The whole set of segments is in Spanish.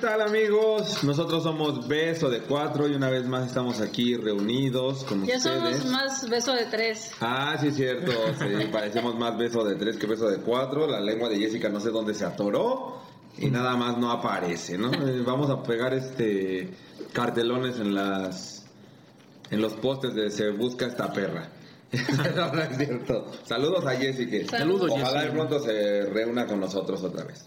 tal amigos? Nosotros somos Beso de Cuatro y una vez más estamos aquí reunidos con Ya ustedes. somos más beso de tres. Ah, sí, es cierto. Sí, parecemos más beso de tres que beso de cuatro. La lengua de Jessica no sé dónde se atoró y nada más no aparece, ¿no? Eh, Vamos a pegar este cartelones en las en los postes de se busca esta perra. no, no es cierto. Saludos a Jessica. Saludos, Ojalá de pronto se reúna con nosotros otra vez.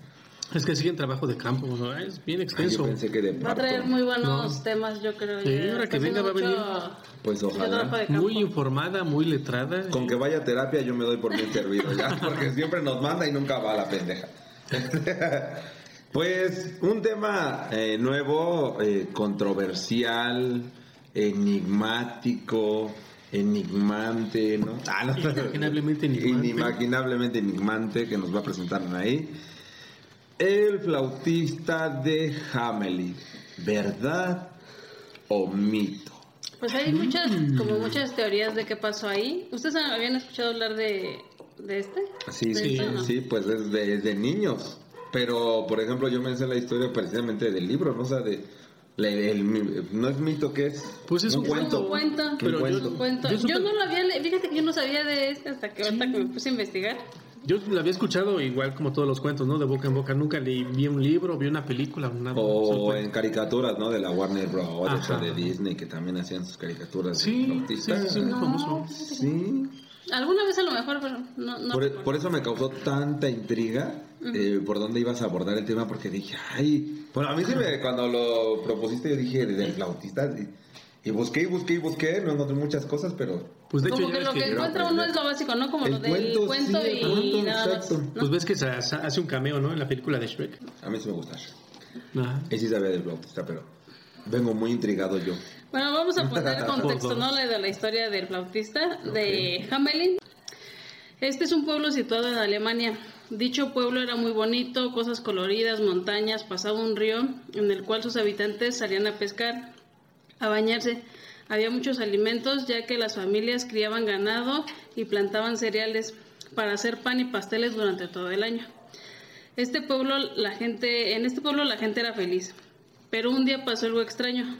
Es que siguen trabajo de campo, ¿no? Es bien Ay, yo extenso. pensé que de Va a traer muy buenos No. temas, yo creo. Sí, ahora que venga va a mucho- Pues ojalá. Muy informada, muy letrada. Con que vaya a terapia yo me doy por bien servido ya, porque siempre nos manda y nunca va la pendeja. pues un tema eh, nuevo, eh, controversial, enigmático, enigmante, ¿no? Ah, no. Inimaginablemente enigmante. Inimaginablemente enigmante que nos va a presentar ahí. El flautista de Hamelin, ¿verdad o mito? Pues hay muchas, Mm. como muchas teorías de qué pasó ahí. ¿Ustedes habían escuchado hablar de, de este? Sí, ¿De sí, no? sí, pues es de, niños. Pero, por ejemplo, yo me sé la historia precisamente del libro, ¿no? O sea, de, le- el mi- no es mito, ¿qué es? Pues es un cuento. cuento. Un cuento. Pero Un yo- cuento. Un cuento. Yo Yo, supe- no lo había le- fíjate que yo no sabía de este hasta que ahorita que me puse a investigar. Yo lo había escuchado igual como todos los cuentos, ¿no? De boca en boca. Nunca leí, vi un libro, vi una película, nada. O en caricaturas, ¿no? De la Warner Bros. o Ajá. de Disney, que también hacían sus caricaturas Sí, de sí, sí, sí, muy famoso. Sí. Alguna vez a lo mejor, pero no. no Por, e, por eso me causó tanta intriga eh, por dónde ibas a abordar el tema, porque dije, ay, bueno, a mí sí me, cuando lo propusiste, yo dije, del flautista, y, y busqué y busqué y busqué, no encontré muchas cosas, pero Pues de hecho, Como ya que lo que, encuentra uno es lo básico, ¿no? Como El lo del cuento, cuento, sí, y cuento, nada más. exacto. ¿no? Pues ves que se hace un cameo, ¿no? En la película de Shrek. a mí sí me gusta. Ajá. Y sí sabía del flautista, pero vengo muy intrigado yo. Bueno, vamos a poner contexto, ¿no? de la historia del flautista de Hamelin. Este es un pueblo situado en Alemania. Dicho pueblo era muy bonito, cosas coloridas, montañas, pasaba un río en el cual sus habitantes salían a pescar, a bañarse. Había muchos alimentos ya que las familias criaban ganado y plantaban cereales para hacer pan y pasteles durante todo el año. Este pueblo, la gente, en este pueblo la gente era feliz, pero un día pasó algo extraño.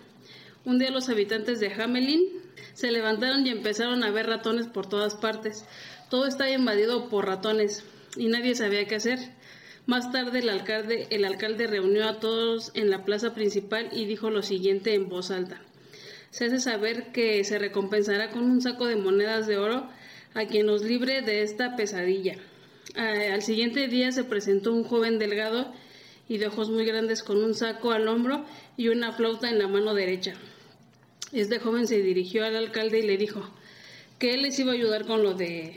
Un día los habitantes de Hamelin se levantaron y empezaron a ver ratones por todas partes. Todo estaba invadido por ratones y nadie sabía qué hacer. Más tarde el alcalde, el alcalde reunió a todos en la plaza principal y dijo lo siguiente en voz alta. Se hace saber que se recompensará con un saco de monedas de oro a quien nos libre de esta pesadilla. Ah, al siguiente día se presentó un joven delgado y de ojos muy grandes con un saco al hombro y una flauta en la mano derecha. Este joven se dirigió al alcalde y le dijo que él les iba a ayudar con lo de,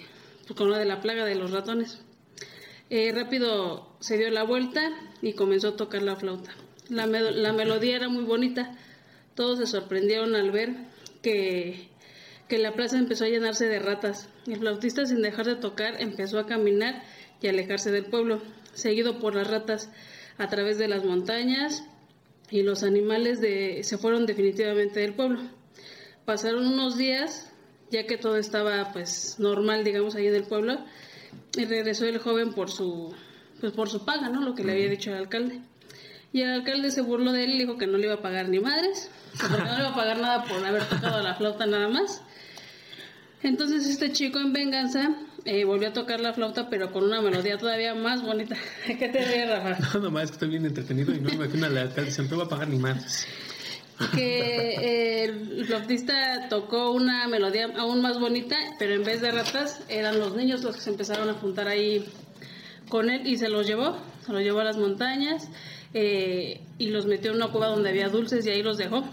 con lo de la plaga de los ratones. Eh, rápido se dio la vuelta y comenzó a tocar la flauta. La, la melodía era muy bonita. Todos se sorprendieron al ver que, que la plaza empezó a llenarse de ratas. El flautista, sin dejar de tocar, empezó a caminar y alejarse del pueblo, seguido por las ratas a través de las montañas y los animales de, se fueron definitivamente del pueblo. Pasaron unos días, ya que todo estaba pues normal, digamos, ahí en el pueblo, y regresó el joven por su pues por su paga, ¿no? Lo que le había dicho el alcalde. Y el alcalde se burló de él y dijo que no le iba a pagar ni madres, que porque no le iba a pagar nada por haber tocado la flauta nada más. Entonces este chico en venganza eh, volvió a tocar la flauta, pero con una melodía todavía más bonita. ¿Qué te ríes, Rafa? No, nomás que estoy bien entretenido y no me imagino al alcalde. Siempre va a pagar ni más. que eh, el flautista tocó una melodía aún más bonita, pero en vez de ratas eran los niños los que se empezaron a juntar ahí con él y se los llevó, se los llevó a las montañas eh, y los metió en una cueva donde había dulces y ahí los dejó.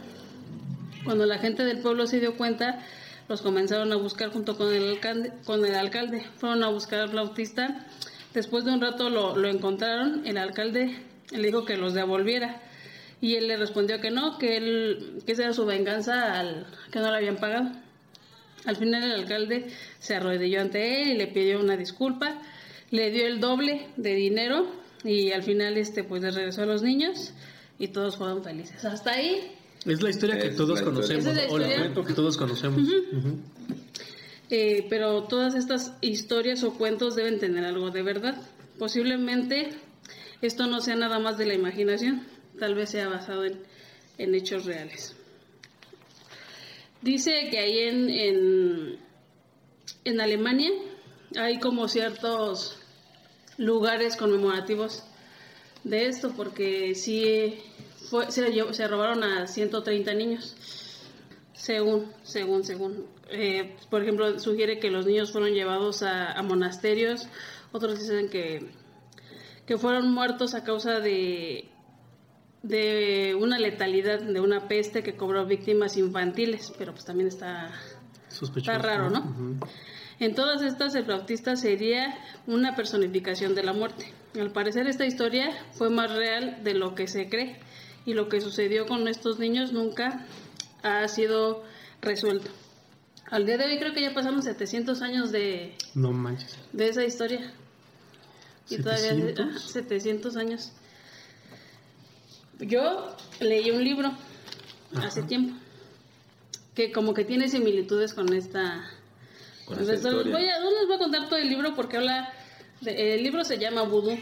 Cuando la gente del pueblo se dio cuenta, los comenzaron a buscar junto con el alcalde. Con el alcalde. Fueron a buscar al flautista. Después de un rato lo, lo encontraron. El alcalde le dijo que los devolviera. Y él le respondió que no, que, él, que esa era su venganza al que no le habían pagado. Al final el alcalde se arrodilló ante él y le pidió una disculpa. Le dio el doble de dinero y al final este pues le regresó a los niños y todos fueron felices. Hasta ahí Es la historia que todos la historia. conocemos. Es la O historia. cuento que todos conocemos. Eh, pero todas estas historias o cuentos deben tener algo de verdad. Posiblemente esto no sea nada más de la imaginación. tal vez sea basado en, en hechos reales. Dice que ahí en, en, en Alemania hay como ciertos lugares conmemorativos de esto, porque sí fue, se, llevó- se robaron a 130 niños, según, según, según. Eh, por ejemplo, sugiere que los niños fueron llevados a, a monasterios, otros dicen que, que fueron muertos a causa de, de una letalidad, de una peste que cobró víctimas infantiles, pero pues también está Sospechoso. Está raro, ¿no? En todas estas, el flautista sería una personificación de la muerte. Al parecer, esta historia fue más real de lo que se cree y lo que sucedió con estos niños nunca ha sido resuelto. Al día de hoy creo que ya pasaron 700 años de, No manches. de esa historia. Y todavía ¿700? ah, 700 años. Yo leí un libro hace tiempo que como que tiene similitudes con esta Con Entonces, esta no les historia. voy a, no les voy a contar todo el libro porque habla de- el libro se llama Vudú.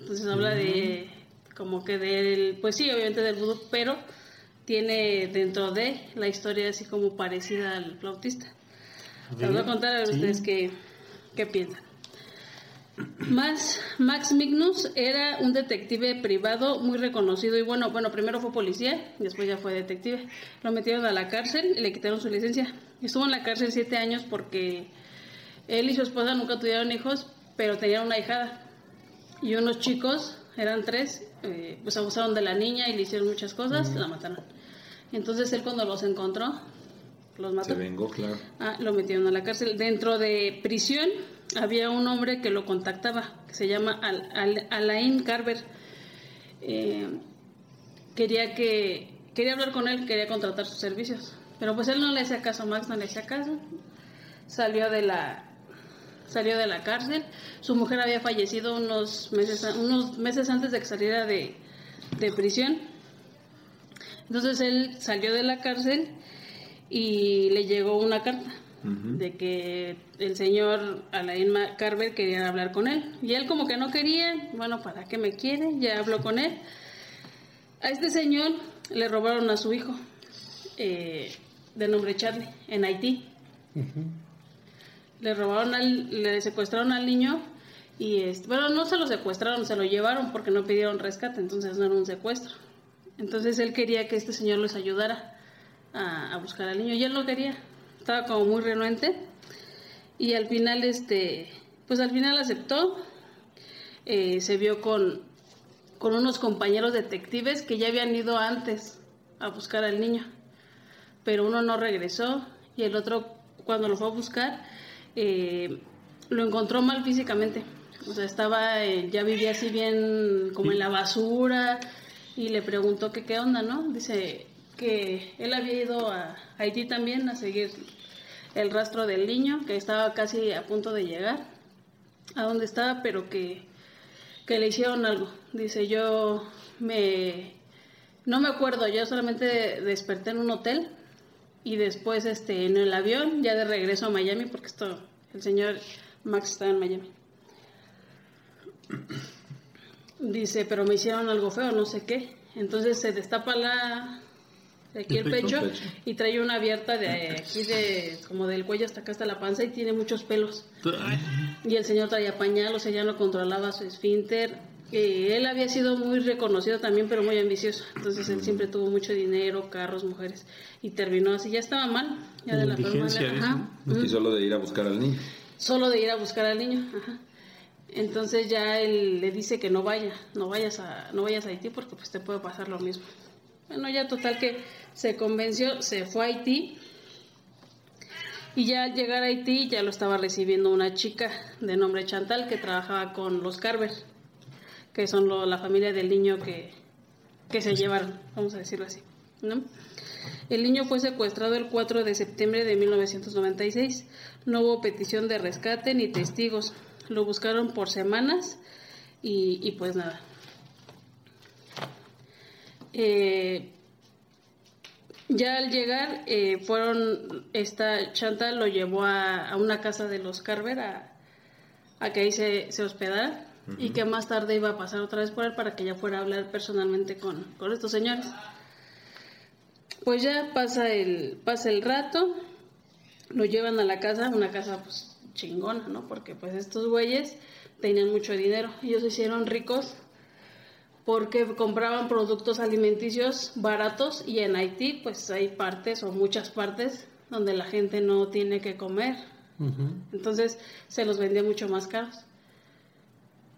Entonces habla de como que del pues sí, obviamente del vudú, pero tiene dentro de la historia así como parecida al flautista. Les voy a contar a Sí. ustedes qué, qué piensan. Max, Max Mignus era un detective privado muy reconocido y bueno, bueno, primero fue policía, después ya fue detective. Lo metieron a la cárcel y le quitaron su licencia. Estuvo en la cárcel siete años porque él y su esposa nunca tuvieron hijos, pero tenían una hijada. Y unos chicos, eran tres, eh, pues abusaron de la niña y le hicieron muchas cosas, la mataron. Entonces él cuando los encontró, los mató. Se vengó, claro. Ah, lo metieron a la cárcel. Dentro de prisión había un hombre que lo contactaba, que se llama Al- Al- Alain Carver. Eh, quería que quería hablar con él, quería contratar sus servicios, pero pues él no le hacía caso, Max no le hacía caso. Salió de la salió de la cárcel. Su mujer había fallecido unos meses unos meses antes de que saliera de, de prisión. Entonces él salió de la cárcel y le llegó una carta De que el señor Alain Carver quería hablar con él. Y él como que no quería, bueno, ¿para qué me quiere? Ya habló con él. A este señor le robaron a su hijo, eh, de nombre Charlie, en Haití. Le robaron al, le secuestraron al niño y, bueno, no se lo secuestraron, se lo llevaron porque no pidieron rescate, entonces no era un secuestro. Entonces él quería que este señor les ayudara a, a buscar al niño y él lo quería. Estaba como muy renuente y al final, este, pues al final aceptó. Eh, se vio con, con unos compañeros detectives que ya habían ido antes a buscar al niño, pero uno no regresó y el otro cuando lo fue a buscar eh, lo encontró mal físicamente. O sea, estaba, eh, ya vivía así bien como en la basura y le preguntó que qué onda, ¿no? Dice que él había ido a Haití también a seguir el rastro del niño, que estaba casi a punto de llegar a donde estaba, pero que, que le hicieron algo. Dice, yo me... No me acuerdo, yo solamente desperté en un hotel y después este en el avión, ya de regreso a Miami, porque esto, el señor Max estaba en Miami. Dice, pero me hicieron algo feo, no sé qué. Entonces se destapa la aquí el El pecho. pecho, y trae una abierta de aquí de como del cuello hasta acá hasta la panza y tiene muchos pelos. Ay, Y el señor traía pañal, o sea, ya no controlaba su esfínter. Eh, él había sido muy reconocido también, pero muy ambicioso. Entonces él siempre tuvo mucho dinero, carros, mujeres. Y terminó así, ya estaba mal. Ya de la de Ajá. Y solo de ir a buscar al niño. Solo de ir a buscar al niño. Ajá. Entonces ya él le dice que no vaya, no vayas a, no vayas a Haití porque pues te puede pasar lo mismo. Bueno, ya total que se convenció, se fue a Haití y ya al llegar a Haití ya lo estaba recibiendo una chica de nombre Chantal que trabajaba con los Carver, que son la familia del niño que, que se llevaron, vamos a decirlo así. ¿no? El niño fue secuestrado el 4 de septiembre de 1996. No hubo petición de rescate ni testigos. Lo buscaron por semanas y pues nada. Eh, ya al llegar, eh, fueron, esta Chantal lo llevó a, a una casa de los Carver a, a que ahí se, se hospedara. y que más tarde iba a pasar otra vez por él para que ya fuera a hablar personalmente con, con estos señores. Pues ya pasa el, pasa el rato, lo llevan a la casa, una casa pues chingona, ¿no? Porque pues estos güeyes tenían mucho dinero, ellos se hicieron ricos porque compraban productos alimenticios baratos y en Haití pues hay partes o muchas partes donde la gente no tiene que comer. Entonces se los vendía mucho más caros.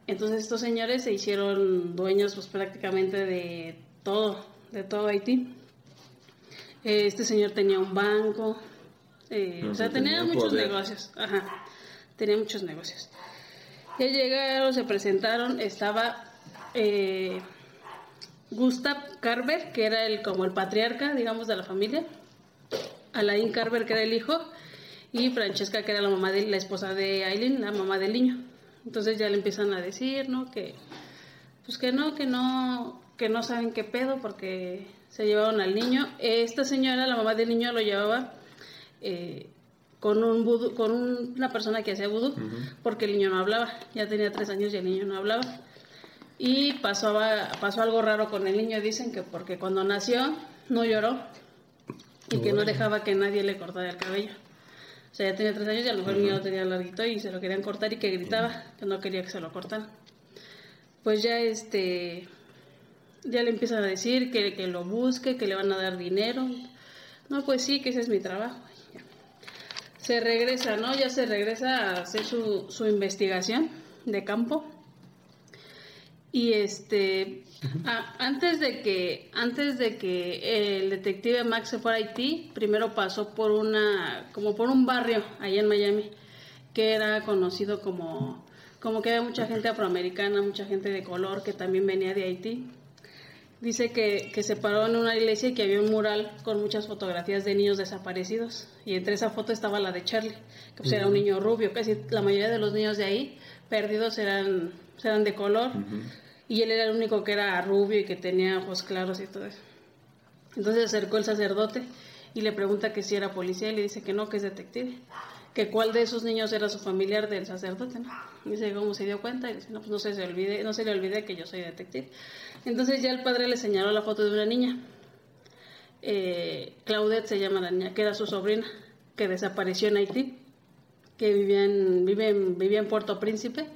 Entonces estos señores se hicieron dueños pues prácticamente de todo, de todo Haití. Este señor tenía un banco, eh, No, o sea, tenía, tenía muchos poder. negocios. Ajá, tenía muchos negocios. Ya llegaron, se presentaron, estaba eh, Gustav Carver, que era el como el patriarca, digamos, de la familia, Alain Carver, que era el hijo, y Francesca, que era la mamá de la esposa de Aileen, la mamá del niño. Entonces ya le empiezan a decir, ¿no? Que pues que no, que no, que no saben qué pedo porque se llevaron al niño. Esta señora, la mamá del niño, lo llevaba eh, con un vudú- con un- una persona que hacía vudú, porque el niño no hablaba. Ya tenía tres años y el niño no hablaba. Y pasaba, pasó algo raro con el niño, dicen que porque cuando nació no lloró y que no dejaba que nadie le cortara el cabello. O sea, ya tenía tres años y a lo mejor el niño lo tenía larguito y se lo querían cortar y que gritaba, que no quería que se lo cortaran. Pues ya este, ya le empiezan a decir que, que lo busque, que le van a dar dinero. No, pues sí, que ese es mi trabajo. Se regresa, ¿no? Ya se regresa a hacer su, su investigación de campo. Y este, a- antes de que antes de que el detective Max se fuera a Haití, primero pasó por una como por un barrio allá en Miami que era conocido como como que había mucha gente afroamericana, mucha gente de color que también venía de Haití. Dice que, que se paró en una iglesia y que había un mural con muchas fotografías de niños desaparecidos. Y entre esa foto estaba la de Charlie, que pues era un niño rubio. Casi la mayoría de los niños de ahí perdidos eran, eran de color. Y él era el único que era rubio y que tenía ojos claros y todo eso. Entonces se acercó el sacerdote y le pregunta que si era policía y le dice que no, que es detective. Que cuál de esos niños era su familiar del sacerdote, ¿no? Y dice cómo se dio cuenta y dice, no, pues no se, se olvide, no se le olvide que yo soy detective. Entonces ya el padre le señaló la foto de una niña. Eh, Claudette se llama la niña, que era su sobrina, que desapareció en Haití, que vivía en, vive en, vivía en Puerto Príncipe.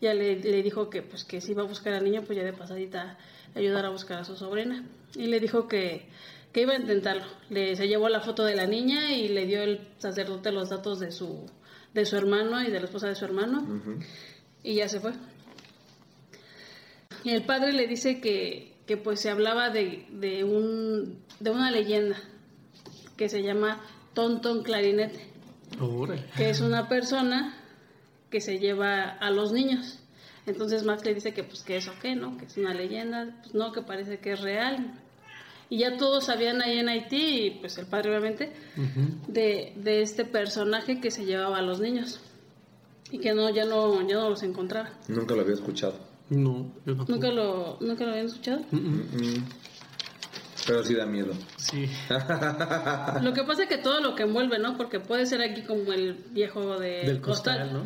Ya le, le dijo que pues que si iba a buscar al niño, pues ya de pasadita ayudar a buscar a su sobrina. Y le dijo que, que iba a intentarlo. Le, se llevó la foto de la niña y le dio el sacerdote los datos de su, de su hermano y de la esposa de su hermano. Y ya se fue. Y el padre le dice que, que pues se hablaba de, de, un, de una leyenda que se llama Tonton Clarinete, Que es una persona que se lleva a los niños. Entonces Max le dice que pues que eso qué, ¿no? Que es una leyenda, pues no, que parece que es real. Y ya todos sabían ahí en Haití, y pues el padre obviamente, de, de este personaje que se llevaba a los niños. Y que no, ya no, ya no los encontraba. Nunca lo había escuchado. No, yo no. ¿Nunca lo, ¿Nunca lo habían escuchado? Pero sí da miedo. Sí. Lo que pasa es que todo lo que envuelve, ¿no? Porque puede ser aquí como el viejo de Del costal.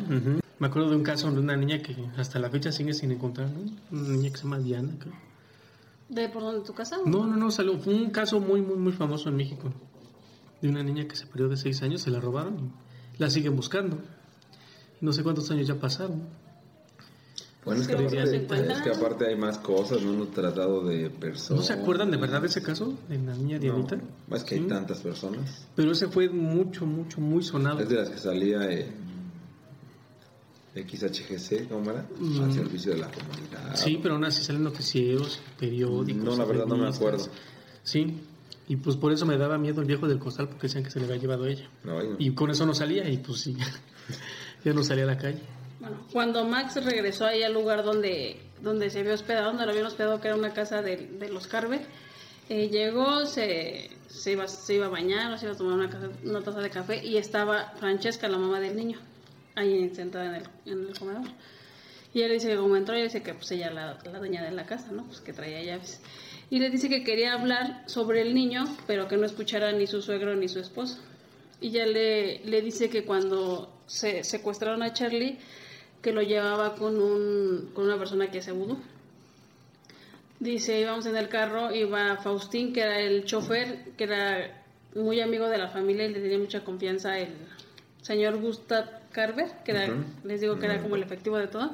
Me acuerdo de un caso de una niña que hasta la fecha sigue sin encontrar, ¿no? Una niña que se llama Diana, creo. ¿De por dónde tu casa? No, no, no, salió. Fue un caso muy, muy, muy famoso en México. De una niña que se perdió de seis años, se la robaron y la siguen buscando. No sé cuántos años ya pasaron. Bueno, es que, aparte, es que aparte hay más cosas, no hemos tratado de ¿No personas. se acuerdan de verdad de ese caso? De la niña Dianita. No, es que hay Sí. tantas personas. Pero ese fue mucho, mucho, muy sonado. Es de las que salía en XHGC, ¿cómo era? Mm. Al servicio de la comunidad. Sí, pero aún así salen noticieros, periódicos. No, la verdad no me acuerdo. Sí, y pues por eso me daba miedo el viejo del costal porque decían que se le había llevado a ella. No, no. Y con eso no salía y pues sí, ya no salía a la calle. Cuando Max regresó ahí al lugar donde, donde se había hospedado, donde lo habían hospedado, que era una casa de, de los Carver, eh, llegó, se, se, iba, se iba a bañar, se iba a tomar una, casa- una taza de café y estaba Francesca, la mamá del niño, ahí sentada en el, en el comedor. Y él dice que como entró, ella dice que pues ella la, la dueña de la casa, ¿no? Pues que traía llaves. Y le dice que quería hablar sobre el niño, pero que no escuchara ni su suegro ni su esposo. Y ya le, le dice que cuando se secuestraron a Charlie, que lo llevaba con, un, con una persona que hace vudú. Dice, íbamos en el carro, iba Faustín, que era el chofer, que era muy amigo de la familia y le tenía mucha confianza el señor Gustav Carver, que era, les digo que era como el efectivo de todo.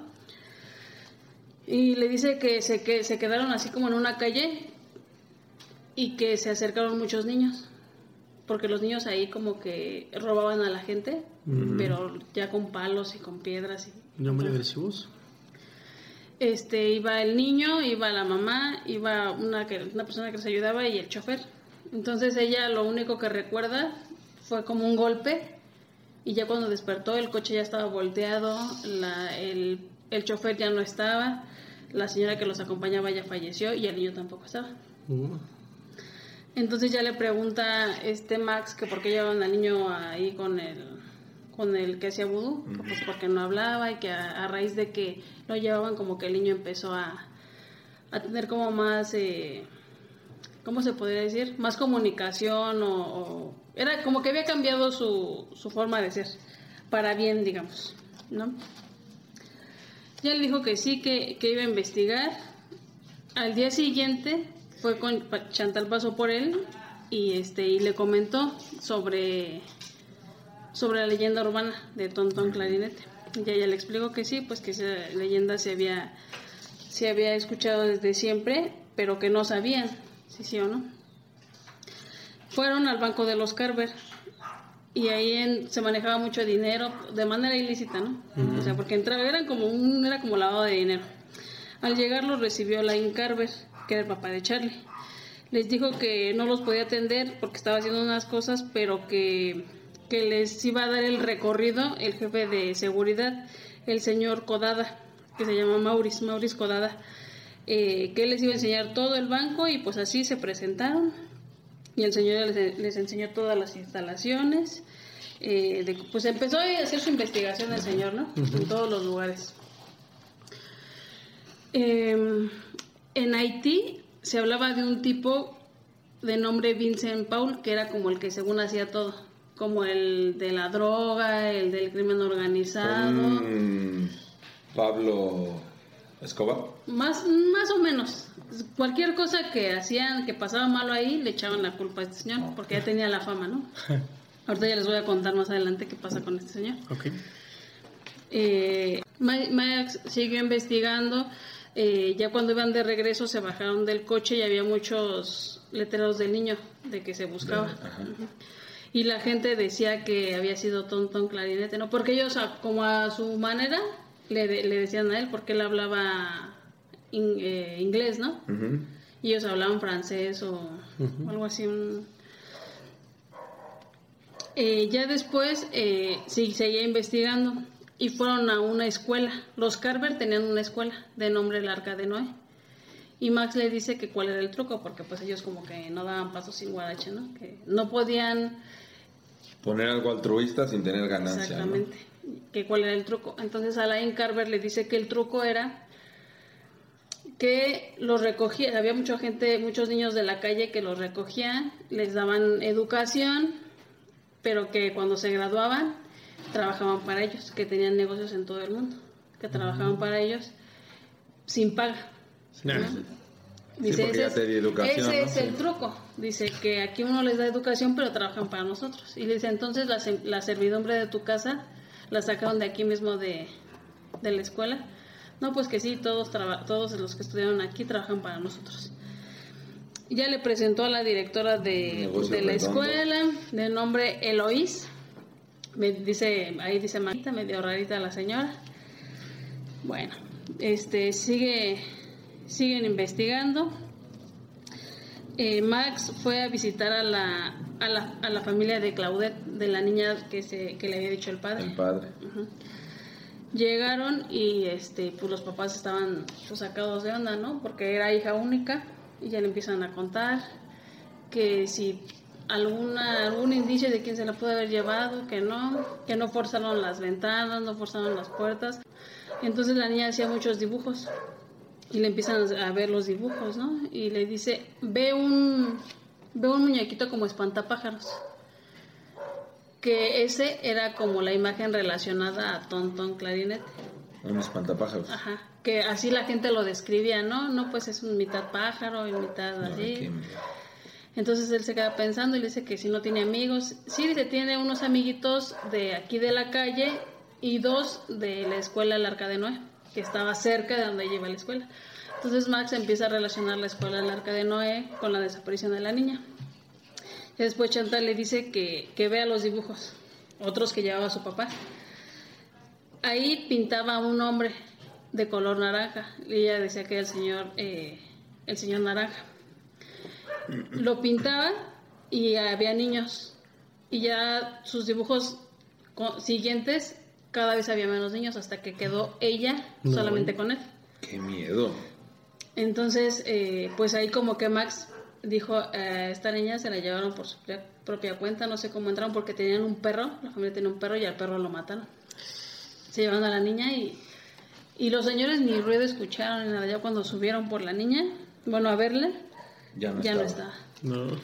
Y le dice que se, que se quedaron así como en una calle y que se acercaron muchos niños. Porque los niños ahí como que robaban a la gente, pero ya con palos y con piedras. Y, Ya muy agresivos. este, iba el niño, iba la mamá, iba una, que, una persona que les ayudaba y el chofer. Entonces ella lo único que recuerda fue como un golpe y ya cuando despertó el coche ya estaba volteado, la- el, el chofer ya no estaba, la señora que los acompañaba ya falleció y el niño tampoco estaba. Uh, Entonces ya le pregunta este Max que por qué llevaban al niño ahí con el con el que hacía vudú, pues porque no hablaba y que a, a raíz de que lo llevaban como que el niño empezó a, a tener como más, eh, ¿cómo se podría decir? Más comunicación o, o- era como que había cambiado su, su forma de ser, para bien, digamos, ¿no? Ya le dijo que sí, que, que iba a investigar. Al día siguiente fue con Chantal pasó por él y este y le comentó sobre sobre la leyenda urbana de Tontón Clarinete. Y ella le explicó que sí, pues que esa leyenda se había se había escuchado desde siempre, pero que no sabían si sí o no. Fueron al banco de los Carver y ahí en- se manejaba mucho dinero de manera ilícita, ¿no? O sea, porque entraba, eran como un, era como lavado de dinero. Al llegar los recibió Lain Carver, que era el papá de Charlie. Les dijo que no los podía atender porque estaba haciendo unas cosas, pero que, que les iba a dar el recorrido el jefe de seguridad, el señor Codada, que se llama Maurice, Maurice Codada, eh, que les iba a enseñar todo el banco y pues así se presentaron y el señor les, les enseñó todas las instalaciones. eh, de- pues empezó a hacer su investigación el señor, ¿no? En todos los lugares. Eh, en Haití se hablaba de un tipo de nombre Vincent Paul, que era como el que según hacía todo, como el de la droga, el del crimen organizado, Mm, Pablo Escobar. más, más o menos. Cualquier cosa que hacían, que pasaba malo ahí, le echaban la culpa a este señor, porque ya tenía la fama, ¿no? Ahorita ya les voy a contar más adelante qué pasa con este señor. ok. Eh, Ma- Max siguió investigando. eh, ya cuando iban de regreso se bajaron del coche y había muchos letreros del niño de que se buscaba. Ujú. Y la gente decía que había sido Tontón Clarinete, ¿no? Porque ellos, a- como a su manera, le, de- le decían a él, porque él hablaba in- eh, inglés, ¿no? Y ellos hablaban francés o algo así. un- Eh, ya después eh, sí, seguía investigando y fueron a una escuela. Los Carver tenían una escuela de nombre el Arca de Noé. Y Max le dice que cuál era el truco, porque pues ellos como que no daban pasos sin guarache, ¿no? Que no podían Poner algo altruista sin tener ganancia. ¿no? Exactamente. Que cuál era el truco. Entonces Alain Carver le dice que el truco era que los recogía, había mucha gente, muchos niños de la calle que los recogían, les daban educación, pero que cuando se graduaban trabajaban para ellos, que tenían negocios en todo el mundo, que trabajaban para ellos sin paga. Nah. Dice, ya ese, te es, di educación, ese ¿no? es el Sí. truco. Dice que aquí uno les da educación, pero trabajan para nosotros. Y dice, entonces la, la servidumbre de tu casa la sacaron de aquí mismo de, de la escuela. No, pues que sí, todos, traba- todos los que estudiaron aquí trabajan para nosotros. Ya le presentó a la directora de, de la escuela, de nombre Eloís. Me dice, ahí dice Manita, medio rarita la señora. Bueno, este sigue, siguen investigando. Eh, Max fue a visitar a la, a la, a la familia de Claudette, de la niña que, se, que le había dicho el padre. El padre. Llegaron y este, pues los papás estaban pues, sacados de onda, ¿no? Porque era hija única y ya le empiezan a contar que si alguna algún indicio de quién se la puede haber llevado, que no, que no forzaron las ventanas, no forzaron las puertas. Entonces la niña hacía muchos dibujos y le empiezan a ver los dibujos, ¿no? Y le dice, ve un, ve un muñequito como espantapájaros que ese era como la imagen relacionada a Tonton Clarinete. Un espantapájaros. Ajá, que así la gente lo describía, ¿no? No, pues es un mitad pájaro y mitad Ay, así. Entonces él se queda pensando y le dice que si no tiene amigos. Sí, dice, tiene unos amiguitos de aquí de la calle y dos de la escuela El Arca de Noé, que estaba cerca de donde lleva la escuela. Entonces Max empieza a relacionar la escuela El Arca de Noé con la desaparición de la niña. Y después Chantal le dice que, que vea los dibujos, otros que llevaba su papá. Ahí pintaba un hombre de color naranja. Y ella decía que era el señor, eh, el señor naranja lo pintaba y había niños. Y ya sus dibujos siguientes, cada vez había menos niños hasta que quedó ella No, solamente bueno. con él. Qué miedo. Entonces, eh, pues ahí como que Max dijo, eh, esta niña se la llevaron por su propia- cuenta, no sé cómo entraron porque tenían un perro, la familia tenía un perro y al perro lo mataron. Se llevaron a la niña y, y los señores ni ruido escucharon ni nada. Ya cuando subieron por la niña, bueno, a verla, Ya no ya no estaba. estaba. No.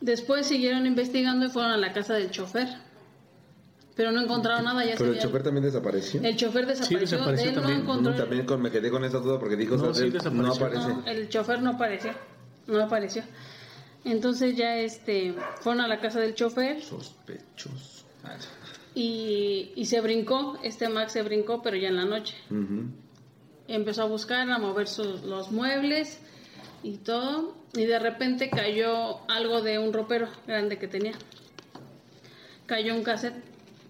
Después siguieron investigando y fueron a la casa del chofer. Pero no encontraron nada. Ya Pero el chofer también desapareció. el chofer desapareció. desapareció de él también. no encontró. También con- me quedé con esa duda porque dijo No, o sea, sí él no desapareció. aparece. No, el chofer no apareció. No apareció. Entonces ya este fueron a la casa del chofer Sospechoso. Y, y se brincó. Este Max se brincó, pero ya en la noche. ujú. Empezó a buscar, a mover sus, los muebles y todo. Y de repente cayó algo de un ropero grande que tenía. Cayó un cassette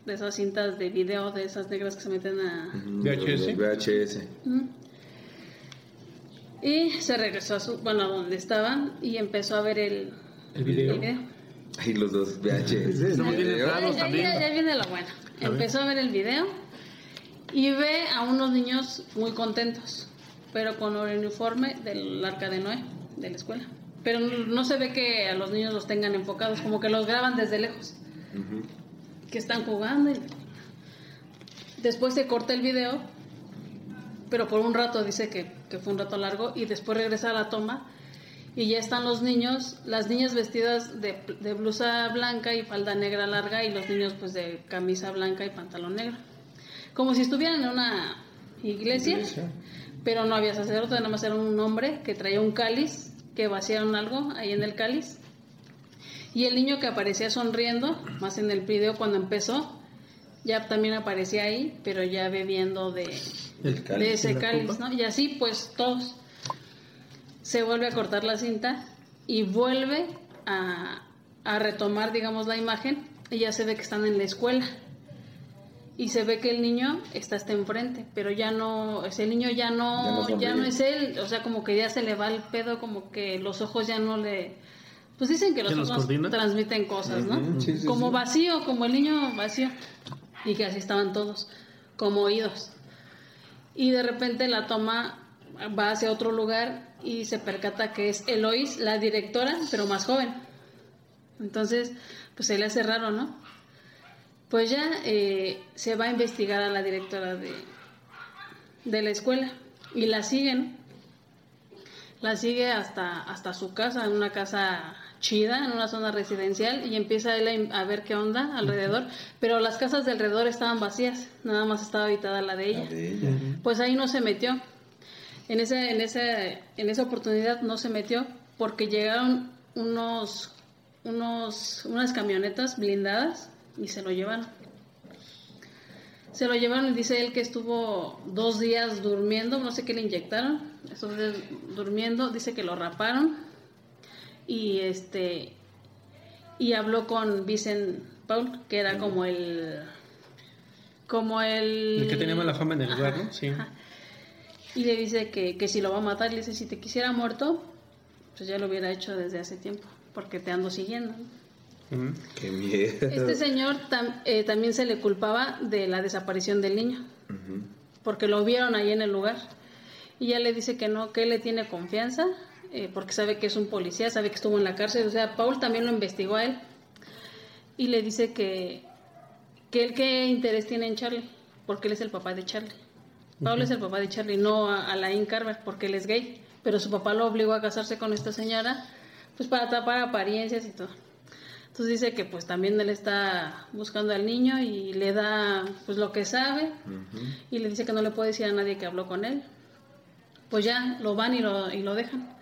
de esas cintas de video, de esas negras que se meten a... VHS. VHS. Y se regresó a su, bueno, a donde estaban y empezó a ver el, El video. el video. Ay, los dos VHS. Eh, Ya, entrados ya- viene lo bueno. A ver. Empezó a ver el video y ve a unos niños muy contentos, pero con el uniforme del arca de Noé, de la escuela. Pero no, no se ve que a los niños los tengan enfocados, como que los graban desde lejos, Ujú. Que están jugando. y- Después se corta el video, pero por un rato dice que, que fue un rato largo, y después regresa a la toma y ya están los niños, las niñas vestidas de, de blusa blanca y falda negra larga y los niños pues de camisa blanca y pantalón negro. Como si estuvieran en una iglesia, Iglesia. pero no había sacerdote, nada más era un hombre que traía un cáliz, que vaciaron algo ahí en el cáliz. Y el niño que aparecía sonriendo, más en el video cuando empezó, ya también aparecía ahí, pero ya bebiendo de, El de ese cáliz. ¿no? Y así pues todos. Se vuelve a cortar la cinta y vuelve a, a retomar, digamos, la imagen y ya se ve que están en la escuela. Y se ve que el niño está hasta enfrente, pero ya no, ese niño ya Ya no no, sonríe. ya no es él, o sea, como que ya se le va el pedo, como que los ojos ya no le... Pues dicen que los ¿Ya los ojos coordina? transmiten cosas, ¿no? Ujú, sí, sí, como sí. vacío, como el niño vacío. Y que así estaban todos, como oídos. Y de repente la toma va hacia otro lugar y se percata que es Eloís, la directora, pero más joven. Entonces, pues se le hace raro, ¿no? Pues ya eh, se va a investigar a la directora de, de la escuela y la siguen. La sigue hasta, hasta su casa, en una casa chida, en una zona residencial, y empieza él a, a ver qué onda alrededor. Pero las casas de alrededor estaban vacías, nada más estaba habitada la de ella. La de ella. Pues ahí no se metió. En esa, en esa, en esa oportunidad no se metió porque llegaron unos, unos, unas camionetas blindadas y se lo llevaron. Se lo llevaron y dice él que estuvo dos días durmiendo, no sé qué le inyectaron, estuvo días durmiendo, dice que lo raparon y este y habló con Vicent Paul, que era como el como el El que tenía mala fama en el lugar, ¿no? Sí. Ajá. Y le dice que, que si lo va a matar, le dice, si te quisiera muerto, pues ya lo hubiera hecho desde hace tiempo, porque te ando siguiendo. Ujú. Qué miedo. Este señor tam- eh, también se le culpaba de la desaparición del niño, porque lo vieron ahí en el lugar. Y ya le dice que no, que él le tiene confianza, eh, porque sabe que es un policía, sabe que estuvo en la cárcel. O sea, Paul también lo investigó a él. Y le dice que, que él qué interés tiene en Charlie, porque él es el papá de Charlie. Paul es el papá de Charlie, no a, a Laín Carver, porque él es gay. Pero su papá lo obligó a casarse con esta señora, pues para tapar apariencias y todo. Entonces dice que pues también él está buscando al niño y le da pues lo que sabe y le dice que no le puede decir a nadie que habló con él. Pues ya lo van y lo, y lo dejan.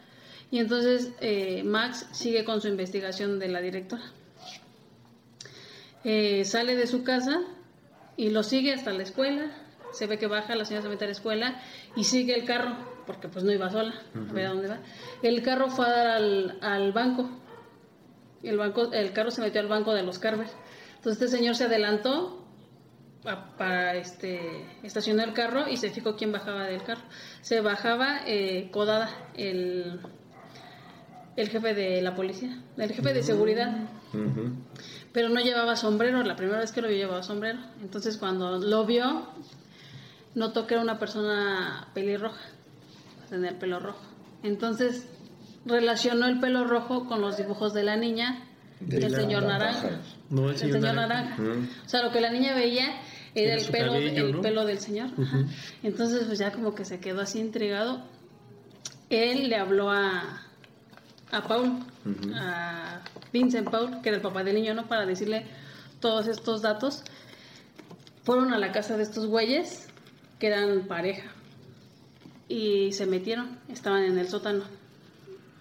Y entonces eh, Max sigue con su investigación de la directora. Eh, sale de su casa y lo sigue hasta la escuela. Se ve que baja, la señora se mete a la escuela y sigue el carro, porque pues no iba sola, a ver a dónde va. El carro fue a dar al, al banco. El, banco. el carro se metió al banco de los Carver. Entonces este señor se adelantó pa- para este estacionar el carro y se fijó quién bajaba del carro. Se bajaba eh, Codada, el, el jefe de la policía, el jefe de seguridad Ujú. pero no llevaba sombrero, la primera vez que lo vio llevaba sombrero. Entonces cuando lo vio, notó que era una persona pelirroja, tenía el pelo rojo. Entonces relacionó el pelo rojo con los dibujos de la niña, De del la señor Naranja. naranja. No, el El señor señor naranja. O sea, lo que la niña veía era Era el pelo, cabello, el ¿no? pelo del señor. Entonces, pues ya como que se quedó así intrigado. Él le habló a, a Paul, a Vincent Paul, que era el papá del niño, ¿no? Para decirle todos estos datos. Fueron a la casa de estos güeyes, que eran pareja. Y se metieron, estaban en el sótano.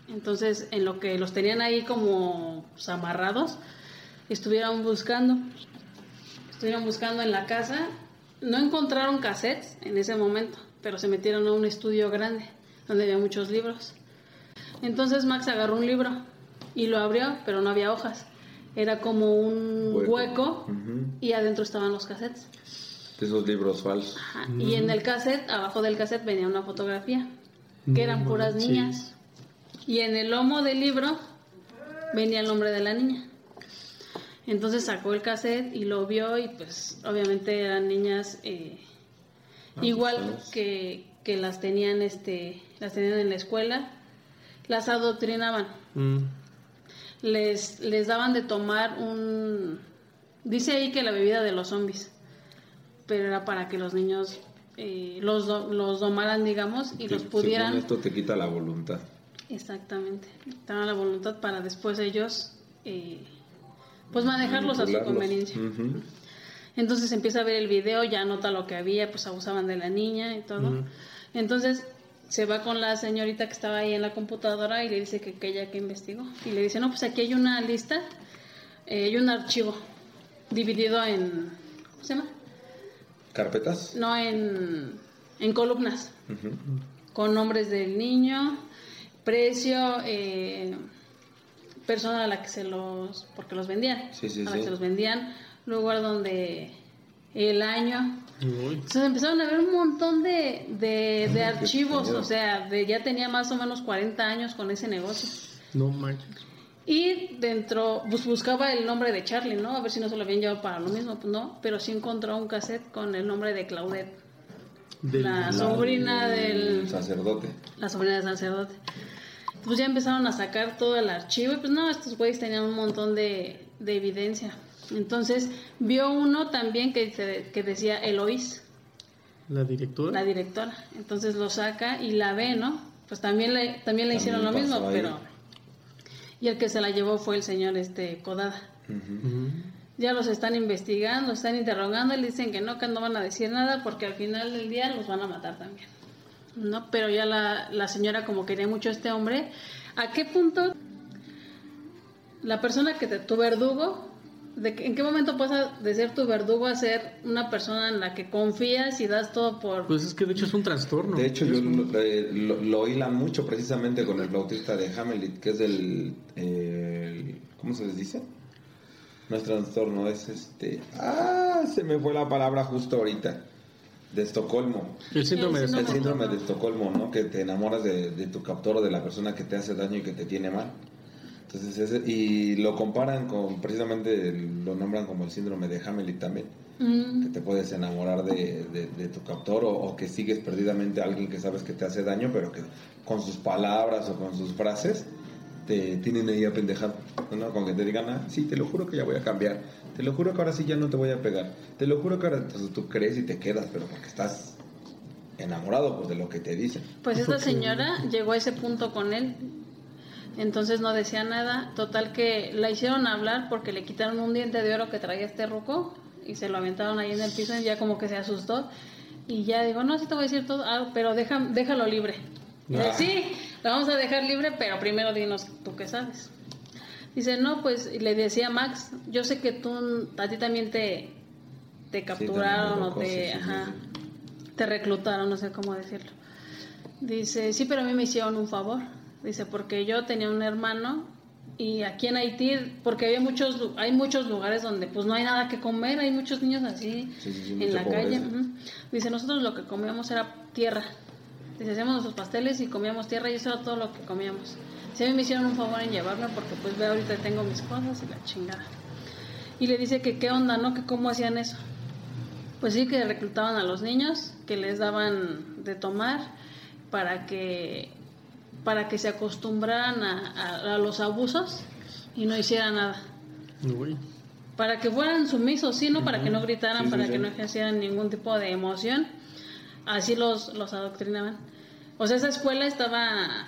Entonces, en lo que los tenían ahí como pues, amarrados, estuvieron buscando. Estuvieron buscando en la casa. No encontraron cassettes en ese momento, pero se metieron a un estudio grande donde había muchos libros. Entonces Max agarró un libro y lo abrió, pero no había hojas. Era como un Hueco. y adentro estaban los cassettes. De esos libros falsos. Ajá, Y en el cassette, abajo del cassette venía una fotografía, que eran puras niñas. Y en el lomo del libro venía el nombre de la niña. Entonces sacó el cassette y lo vio y pues obviamente eran niñas eh, Ah, igual que, que las tenían este las tenían en la escuela, las adoctrinaban, Mm. les les daban de tomar un dice ahí que la bebida de los zombies, pero era para que los niños eh, los do- los domaran digamos y Que los pudieran esto te quita la voluntad. Exactamente. Estaban la voluntad para después ellos, eh, pues manejarlos a su conveniencia. Entonces empieza a ver el video, ya nota lo que había, pues abusaban de la niña y todo. Entonces se va con la señorita que estaba ahí en la computadora y le dice que, que ella que investigó. Y le dice, no, pues aquí hay una lista, eh, hay un archivo dividido en, ¿cómo se llama? ¿Carpetas? No, en, en columnas con nombres del niño, precio, eh, persona a la que se los, porque los vendían, Sí, sí, a la sí. que se los vendían, lugar donde el año. Uy. Entonces empezaron a ver un montón de, de, de Ay, archivos, o sea, de, ya tenía más o menos 40 años con ese negocio. No manches. Y dentro, pues buscaba el nombre de Charlie, ¿no? A ver si no se lo habían llevado para lo mismo, pues no, pero sí encontró un cassette con el nombre de Claudette, Del- La- sobrina del- sacerdote. la sobrina del sacerdote. Pues ya empezaron a sacar todo el archivo y pues no, estos güeyes tenían un montón de, de evidencia. Entonces vio uno también que, se- que decía Eloís, La directora. la directora. Entonces lo saca y la ve, ¿no? Pues también le, también le También hicieron lo mismo, ahí. pero... Y el que se la llevó fue el señor este Codada. Ya los están investigando, están interrogando le dicen que no, que no van a decir nada porque al final del día los van a matar también. ¿No? Pero ya la, la señora como quería mucho a este hombre, ¿a qué punto la persona que te, tu verdugo, de, que- en qué momento pasa de ser tu verdugo a ser una persona en la que confías y das todo por... Pues es que de hecho es un trastorno. De hecho, yo un- lo, eh, lo- lo hilan mucho precisamente con el flautista de Hamelin, que es el, el- ¿Cómo se les dice? No es trastorno, es este. ¡Ah! Se me fue la palabra justo ahorita. De Estocolmo. El síndrome El de El síndrome. síndrome de Estocolmo, ¿no? Que te enamoras de, de tu captor o de la persona que te hace daño y que te tiene mal. Entonces, ese- y lo comparan con, precisamente lo nombran como el síndrome de Hamelin también Mm, que te puedes enamorar de, de- de tu captor o, o que sigues perdidamente a alguien que sabes que te hace daño, pero que con sus palabras o con sus frases te tienen ahí apendejado, ¿no? Con que te digan, ah, sí, te lo juro que ya voy a cambiar, te lo juro que ahora sí ya no te voy a pegar, te lo juro que ahora entonces tú crees y te quedas, pero porque estás enamorado pues, de lo que te dicen. Pues esta señora llegó a ese punto con él. Entonces no decía nada. Total que la hicieron hablar porque le quitaron un diente de oro que traía este ruco y se lo aventaron ahí en el piso y ya como que se asustó. Y ya digo, no, sí te voy a decir todo, ah, pero deja, déjalo libre. Dice, Ah. sí, lo vamos a dejar libre, pero primero dinos tú qué sabes. Dice, no, pues y le decía a Max, yo sé que tú, a ti también te, te capturaron o te, sí, sí, sí, ajá, sí. te reclutaron, no sé cómo decirlo. Dice, sí, pero a mí me hicieron un favor. Dice, porque yo tenía un hermano y aquí en Haití, porque había muchos, hay muchos lugares donde pues no hay nada que comer, hay muchos niños así Sí, sí, sí, en la calle. Dice, nosotros lo que comíamos era tierra. Dice, hacíamos nuestros pasteles y comíamos tierra y eso era todo lo que comíamos. Si a mí me hicieron un favor en llevarme porque pues ve ahorita tengo mis cosas y la chingada. Y le dice que qué onda, ¿no? Que cómo hacían eso. Pues sí, que reclutaban a los niños, que les daban de tomar para que, para que se acostumbraran a, a- a los abusos y no hicieran nada. Uy. Para que fueran sumisos, sí, ¿no? Para que no gritaran, Sí, para sí. que no ejercieran ningún tipo de emoción. Así los, los adoctrinaban. O sea, esa escuela estaba...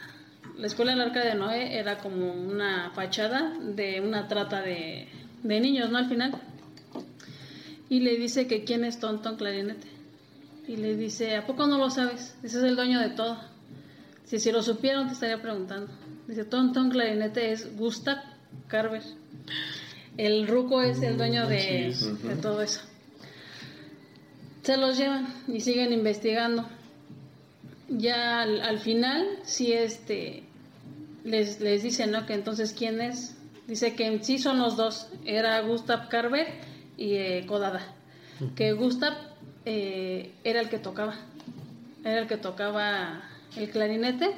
La escuela del Arca de Noé era como una fachada de una trata de, de niños, ¿no? Al final. Y le dice que quién es Tonton Clarinete. Y le dice, ¿a poco no lo sabes? Ese es el dueño de todo. Si, si lo supieron, te estaría preguntando. Dice, Tonton Clarinete es Gustav Carver. El ruco es el dueño de, de todo eso. Se los llevan y siguen investigando. Ya al, al final, sí, este, les, les dicen, ¿no? Que entonces, ¿quién es? Dice que en sí son los dos. Era Gustav Carver y eh, Kodada. Que Gustav eh, era el que tocaba. Era el que tocaba el clarinete.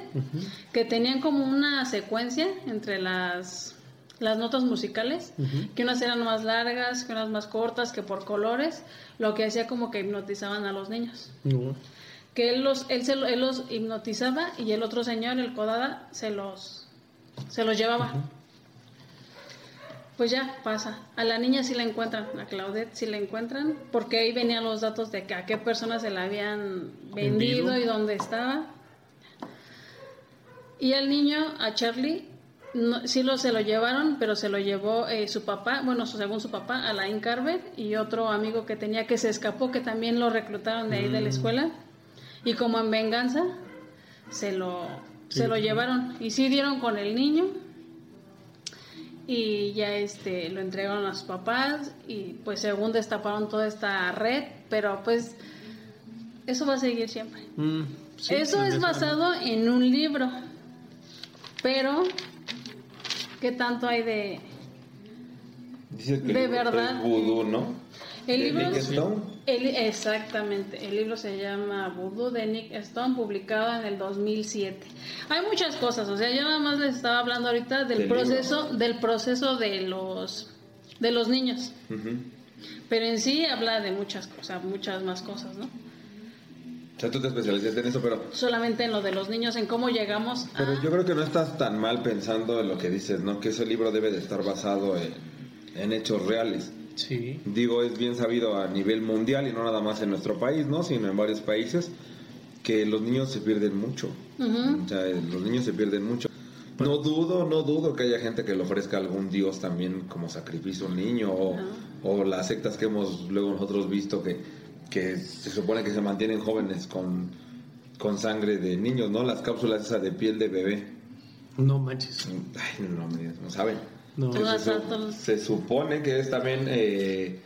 Que tenían como una secuencia entre las, las notas musicales. Que unas eran más largas, que unas más cortas, que por colores. Lo que hacía como que hipnotizaban a los niños que él los, él, se él los hipnotizaba y el otro señor, el Kodada, se los, se los llevaba. Pues ya pasa. A la niña sí la encuentran, a Claudette sí la encuentran, porque ahí venían los datos de que a qué persona se la habían vendido Vendido. y dónde estaba. Y al niño, a Charlie, no, sí lo, se lo llevaron, pero se lo llevó eh, su papá, bueno, su- según su papá, Alain Carver y otro amigo que tenía que se escapó, que también lo reclutaron de ahí de la escuela. Y como en venganza, se lo, se lo llevaron. Y sí dieron con el niño. Y ya este lo entregaron a sus papás. Y pues según destaparon toda esta red. Pero pues eso va a seguir siempre. Mm, sí, Eso es basado en un libro. Pero, ¿qué tanto hay de...? Que De el verdad. es vudú, ¿no? El ¿De libro... Nick Stone? el- exactamente, el libro se llama Voodoo de Nick Stone, publicado en el 2007. Hay muchas cosas, o sea, yo nada más les estaba hablando ahorita del, proceso, del proceso de los, de los niños. Pero en sí habla de muchas cosas, muchas más cosas, ¿no? O sea, tú te especializaste en eso, pero, Solamente en lo de los niños, en cómo llegamos a... pero yo creo que no estás tan mal pensando en lo que dices, ¿no? Que ese libro debe de estar basado en, en hechos reales. Sí. Digo, es bien sabido a nivel mundial y no nada más en nuestro país, ¿no? Sino en varios países que los niños se pierden mucho. Ujú. O sea, los niños se pierden mucho. No dudo, no dudo que haya gente que le ofrezca a algún dios también como sacrificio a un niño o, o las sectas que hemos luego nosotros visto que, que se supone que se mantienen jóvenes con, con sangre de niños, ¿no? Las cápsulas esas de piel de bebé. No manches. Ay, no, digas, no saben. No. Se, se supone que es también eh,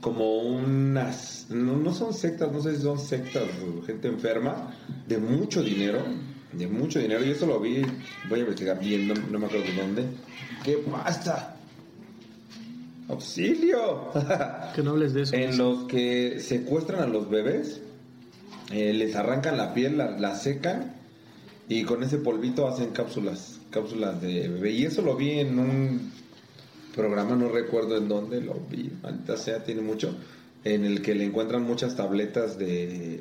como unas... No, no son sectas, no sé si son sectas gente enferma de mucho dinero, de mucho dinero. Y eso lo vi, voy a investigar bien, no, no me acuerdo de dónde. ¿Qué pasa? ¡Auxilio! Que no hables de eso. en los que secuestran a los bebés, eh, les arrancan la piel, la, la secan y con ese polvito hacen cápsulas, cápsulas de bebé. Y eso lo vi en un programa, no recuerdo en dónde lo vi, maldita sea, tiene mucho, en el que le encuentran muchas tabletas de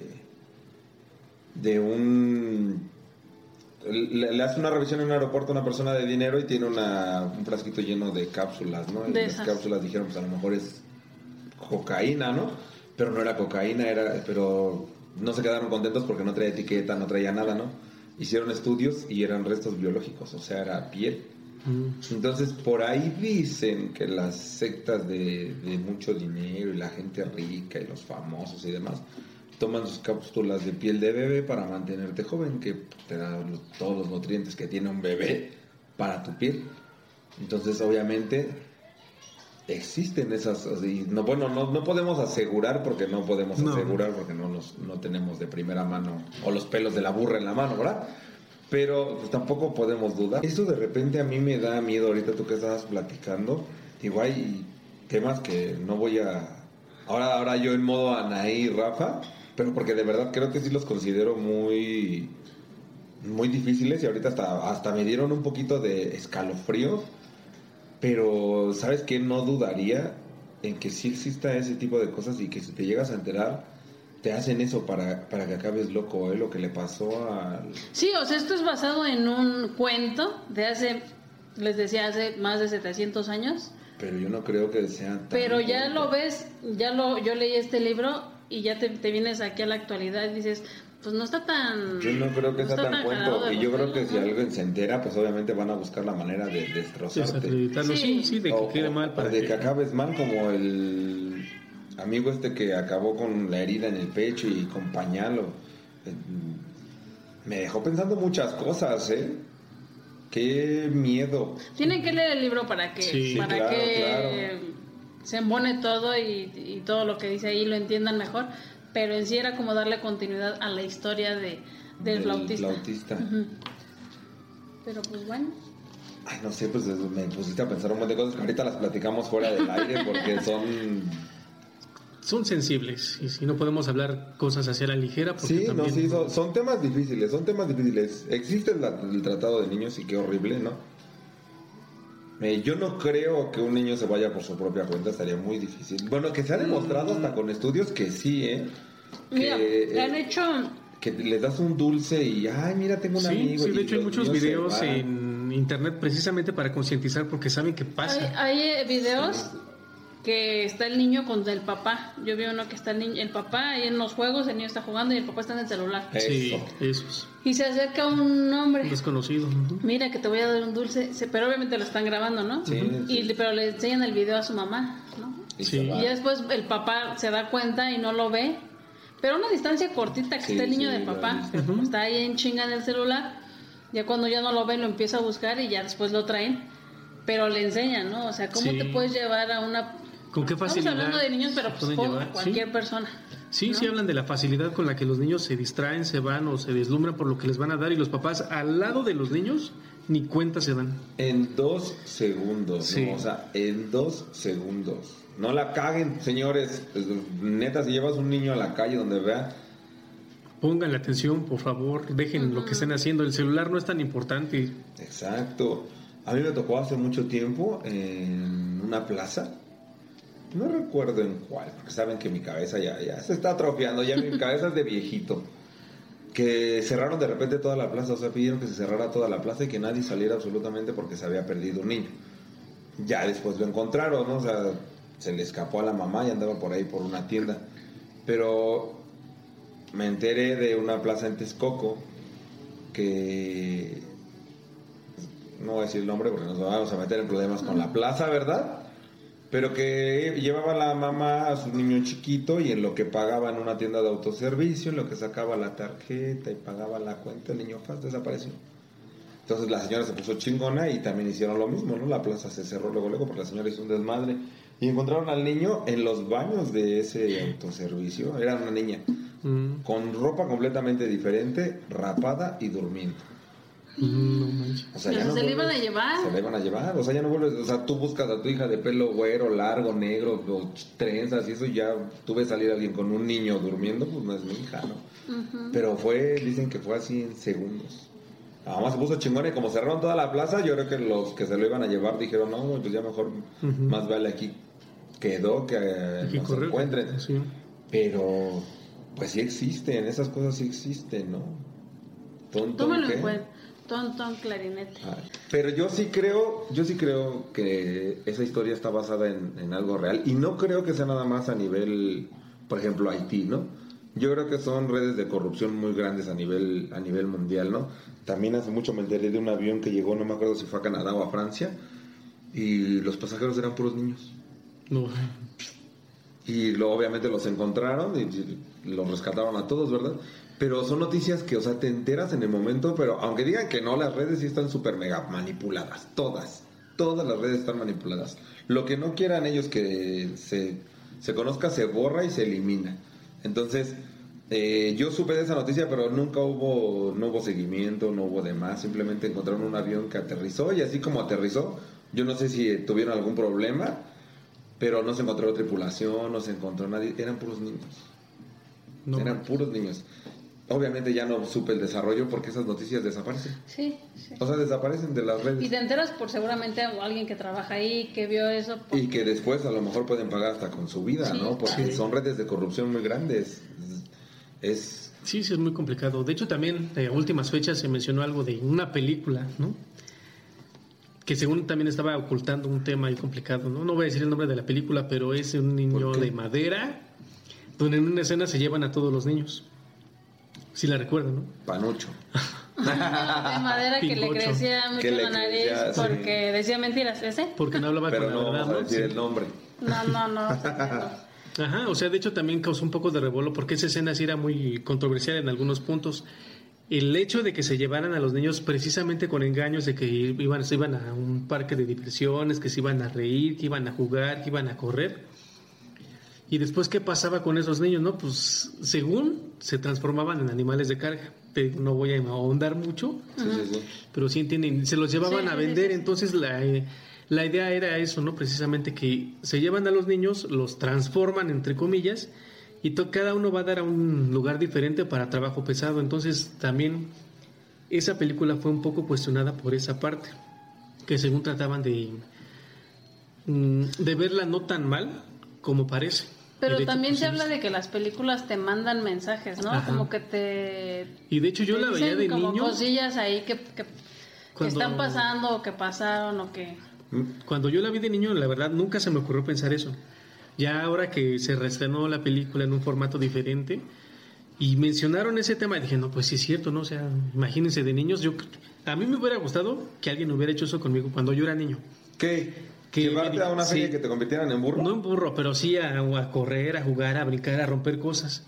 de un le, le hace una revisión en un aeropuerto a una persona de dinero y tiene una, un frasquito lleno de cápsulas, ¿no? Y las cápsulas dijeron, pues a lo mejor es cocaína, ¿no? Pero no era cocaína, era, pero no se quedaron contentos porque no traía etiqueta, no traía nada, ¿no? Hicieron estudios y eran restos biológicos, o sea, era piel. Mm. Entonces, por ahí dicen que las sectas de, de mucho dinero y la gente rica y los famosos y demás toman sus cápsulas de piel de bebé para mantenerte joven, que te da todos los nutrientes que tiene un bebé para tu piel. Entonces, obviamente, existen esas... y no, bueno, no, no podemos asegurar porque no podemos No. asegurar porque no, nos, no tenemos de primera mano o los pelos de la burra en la mano, ¿verdad? Pero pues, tampoco podemos dudar. Eso de repente a mí me da miedo ahorita tú que estabas platicando. Digo, hay temas que no voy a... Ahora, ahora yo en modo Anaí y Rafa, pero porque de verdad creo que sí los considero muy muy difíciles y ahorita hasta, hasta me dieron un poquito de escalofrío, pero ¿sabes qué? No dudaría en que sí exista ese tipo de cosas y que si te llegas a enterar, te hacen eso para, para que acabes loco, ¿eh? Lo que le pasó al... Sí, o sea, esto es basado en un cuento de hace, les decía, hace más de 700 años. Pero yo no creo que sea tan... Pero ya lo ves, ya lo, yo leí este libro y ya te, te vienes aquí a la actualidad y dices, pues no está tan... Yo no creo que no sea está tan cuento. de Y yo creo que si alguien se entera, pues obviamente van a buscar la manera de destrozarte. Desacreditarlo, sí, Sí. sí, de que O- quede mal para de que acabes mal como el amigo este que acabó con la herida en el pecho y con pañal o- eh, me dejó pensando muchas cosas eh qué miedo Tienen que leer el libro para que, Sí, para claro, que se embone todo y, y todo lo que dice ahí lo entiendan mejor. Pero en sí era como darle continuidad a la historia de, del, flautista. Pero pues bueno. ay no sé pues me pusiste a pensar un montón de cosas que ahorita las platicamos fuera del aire porque son Son sensibles y si no podemos hablar cosas hacia la ligera porque Sí, no, sí, son, son temas difíciles, son temas difíciles. Existe el, el tratado de niños y qué horrible, ¿no? Eh, yo no creo que un niño se vaya por su propia cuenta, estaría muy difícil. Bueno, que se ha demostrado hasta con estudios que sí, ¿eh? Mira, Que, le han eh, hecho... que le das un dulce y, ay, mira, tengo un Sí, amigo. sí, y de hecho hay muchos videos en internet precisamente para concientizar porque saben que Hay, pasa. hay, eh, videos que está el niño con el papá. Yo vi uno que está el, niño, el papá ahí en los juegos, el niño está jugando y el papá está en el celular. Sí, Eso. esos. Y se acerca un hombre. Desconocido. Mira que te voy a dar un dulce, pero obviamente lo están grabando, ¿no? Sí, Y, sí. pero le enseñan el video a su mamá, ¿no? Y Sí. Y ya después el papá se da cuenta y no lo ve. Pero a una distancia cortita que Sí, está el niño sí, del papá. está ahí en chinga en el celular. Ya cuando ya no lo ve, lo empieza a buscar y ya después lo traen. Pero le enseñan, ¿no? O sea, ¿cómo Sí. te puedes llevar a una... ¿Con qué facilidad? Estamos hablando de niños, pero pues pueden con llevar? cualquier Sí. persona. Sí, ¿no? sí hablan de la facilidad con la que los niños se distraen, se van o se deslumbran por lo que les van a dar y los papás al lado de los niños ni cuenta se dan. En dos segundos, Sí. ¿no? O sea, en dos segundos. No la caguen, señores. Neta, si llevas un niño a la calle donde vea, Pongan la atención, por favor, dejen lo que estén haciendo. El celular no es tan importante. Exacto. A mí me tocó hace mucho tiempo en una plaza. No recuerdo en cuál, porque saben que mi cabeza ya, se está atrofiando, ya mi cabeza es de viejito. Que cerraron de repente toda la plaza, o sea, pidieron que se cerrara toda la plaza y que nadie saliera absolutamente porque se había perdido un niño. Ya después lo encontraron, ¿no? O sea, se le escapó a la mamá y andaba por ahí por una tienda. Pero me enteré de una plaza en Texcoco que no voy a decir el nombre porque nos vamos a meter en problemas con la plaza, ¿verdad? Pero que llevaba la mamá a su niño chiquito y en lo que pagaba en una tienda de autoservicio, en lo que sacaba la tarjeta y pagaba la cuenta, el niño fast desapareció. Entonces la señora se puso chingona y también hicieron lo mismo, ¿no? La plaza se cerró luego, luego, porque la señora hizo un desmadre. Y encontraron al niño en los baños de ese autoservicio. Era una niña Mm, con ropa completamente diferente, rapada y durmiendo. Mm, no manches. O sea, Pero ya no se le vuelves- iban a llevar. Se la iban a llevar. O sea, ya no vuelves. O sea, tú buscas a tu hija de pelo güero, largo, negro, o trenzas y eso, y ya tú ves salir a alguien con un niño durmiendo, pues no es mi hija, ¿no? Pero fue, dicen que fue así en segundos. La mamá se puso chingona y como cerraron toda la plaza, yo creo que los que se lo iban a llevar dijeron, no, güey, pues ya mejor más vale aquí quedó que Hay que nos correr. encuentren. Sí. Pero, pues sí existen, esas cosas sí existen, ¿no? Tonto, Tómalo en cuenta. Ton, ton, clarinete. Ah, Pero yo sí creo, yo sí creo que esa historia está basada en, en algo real y no creo que sea nada más a nivel, por ejemplo, Haití, ¿no? Yo creo que son redes de corrupción muy grandes a nivel, a nivel mundial, ¿no? También hace mucho me enteré de un avión que llegó, no me acuerdo si fue a Canadá o a Francia, y los pasajeros eran puros niños. No. Y lo, obviamente los encontraron y, y los rescataron a todos, ¿verdad? Pero son noticias que, o sea, te enteras en el momento, pero aunque digan que no, las redes sí están súper mega manipuladas, todas. Todas las redes están manipuladas. Lo que no quieran ellos que se, se conozca se borra y se elimina. Entonces, eh, yo supe de esa noticia, pero nunca hubo, no hubo seguimiento, no hubo demás. Simplemente encontraron un avión que aterrizó y así como aterrizó, yo no sé si tuvieron algún problema, pero no se encontró tripulación, no se encontró nadie. Eran puros niños. No. Eran puros niños. Obviamente ya no supe el desarrollo porque esas noticias desaparecen. Sí, sí. O sea, desaparecen de las Y redes. te enteras por seguramente alguien que trabaja ahí, que vio eso. Y que después a lo mejor pueden pagar hasta con su vida, Sí, ¿no? Porque sí. son redes de corrupción muy grandes. Es... Sí, sí, es muy complicado. De hecho, también eh, a últimas fechas se mencionó algo de una película, ¿no? Que según también estaba ocultando un tema ahí complicado, ¿no? No voy a decir el nombre de la película, pero es un niño de madera, donde en una escena se llevan a todos los niños. Si la recuerdan, ¿no? Panucho. de madera que le crecía mucho la nariz crecía, sí. porque decía mentiras. ¿Ese? Porque no hablaba Pero con la no verdad, vamos a ¿no? decir Sí. el nombre. No, no, no. Ajá, o sea, de hecho también causó un poco de revuelo porque esa escena sí era muy controversial en algunos puntos. El hecho de que se llevaran a los niños precisamente con engaños de que iban, se iban a un parque de diversiones, que se iban a reír, que iban a jugar, que iban a correr. Y después, ¿qué pasaba con esos niños? No, pues según se transformaban en animales de carga. Te no voy a ahondar mucho, Sí, sí, sí. pero sí entienden, se los llevaban Sí, a vender, sí, sí. entonces la, eh, la idea era eso, ¿no? Precisamente que se llevan a los niños, los transforman, entre comillas, y to- cada uno va a dar a un lugar diferente para trabajo pesado, entonces también esa película fue un poco cuestionada por esa parte, que según trataban de, mm, de verla no tan mal como parece. Pero hecho, también pues, se sí, habla de que las películas te mandan mensajes, ¿no? Ajá. Como que te... Y de hecho yo la veía de como niño. cosillas ahí que, que, que Cuando- están pasando o que pasaron o que... Cuando yo la vi de niño, la verdad nunca se me ocurrió pensar eso. Ya ahora que se reestrenó la película en un formato diferente y mencionaron ese tema, dije, no, pues sí es cierto, ¿no? O sea, imagínense de niños, yo a mí me hubiera gustado que alguien hubiera hecho eso conmigo cuando yo era niño. ¿Qué? Que- ¿Llevarte a una sí. feria que te convirtieran en burro? No en burro, pero sí a, a correr, a jugar, a brincar, a romper cosas.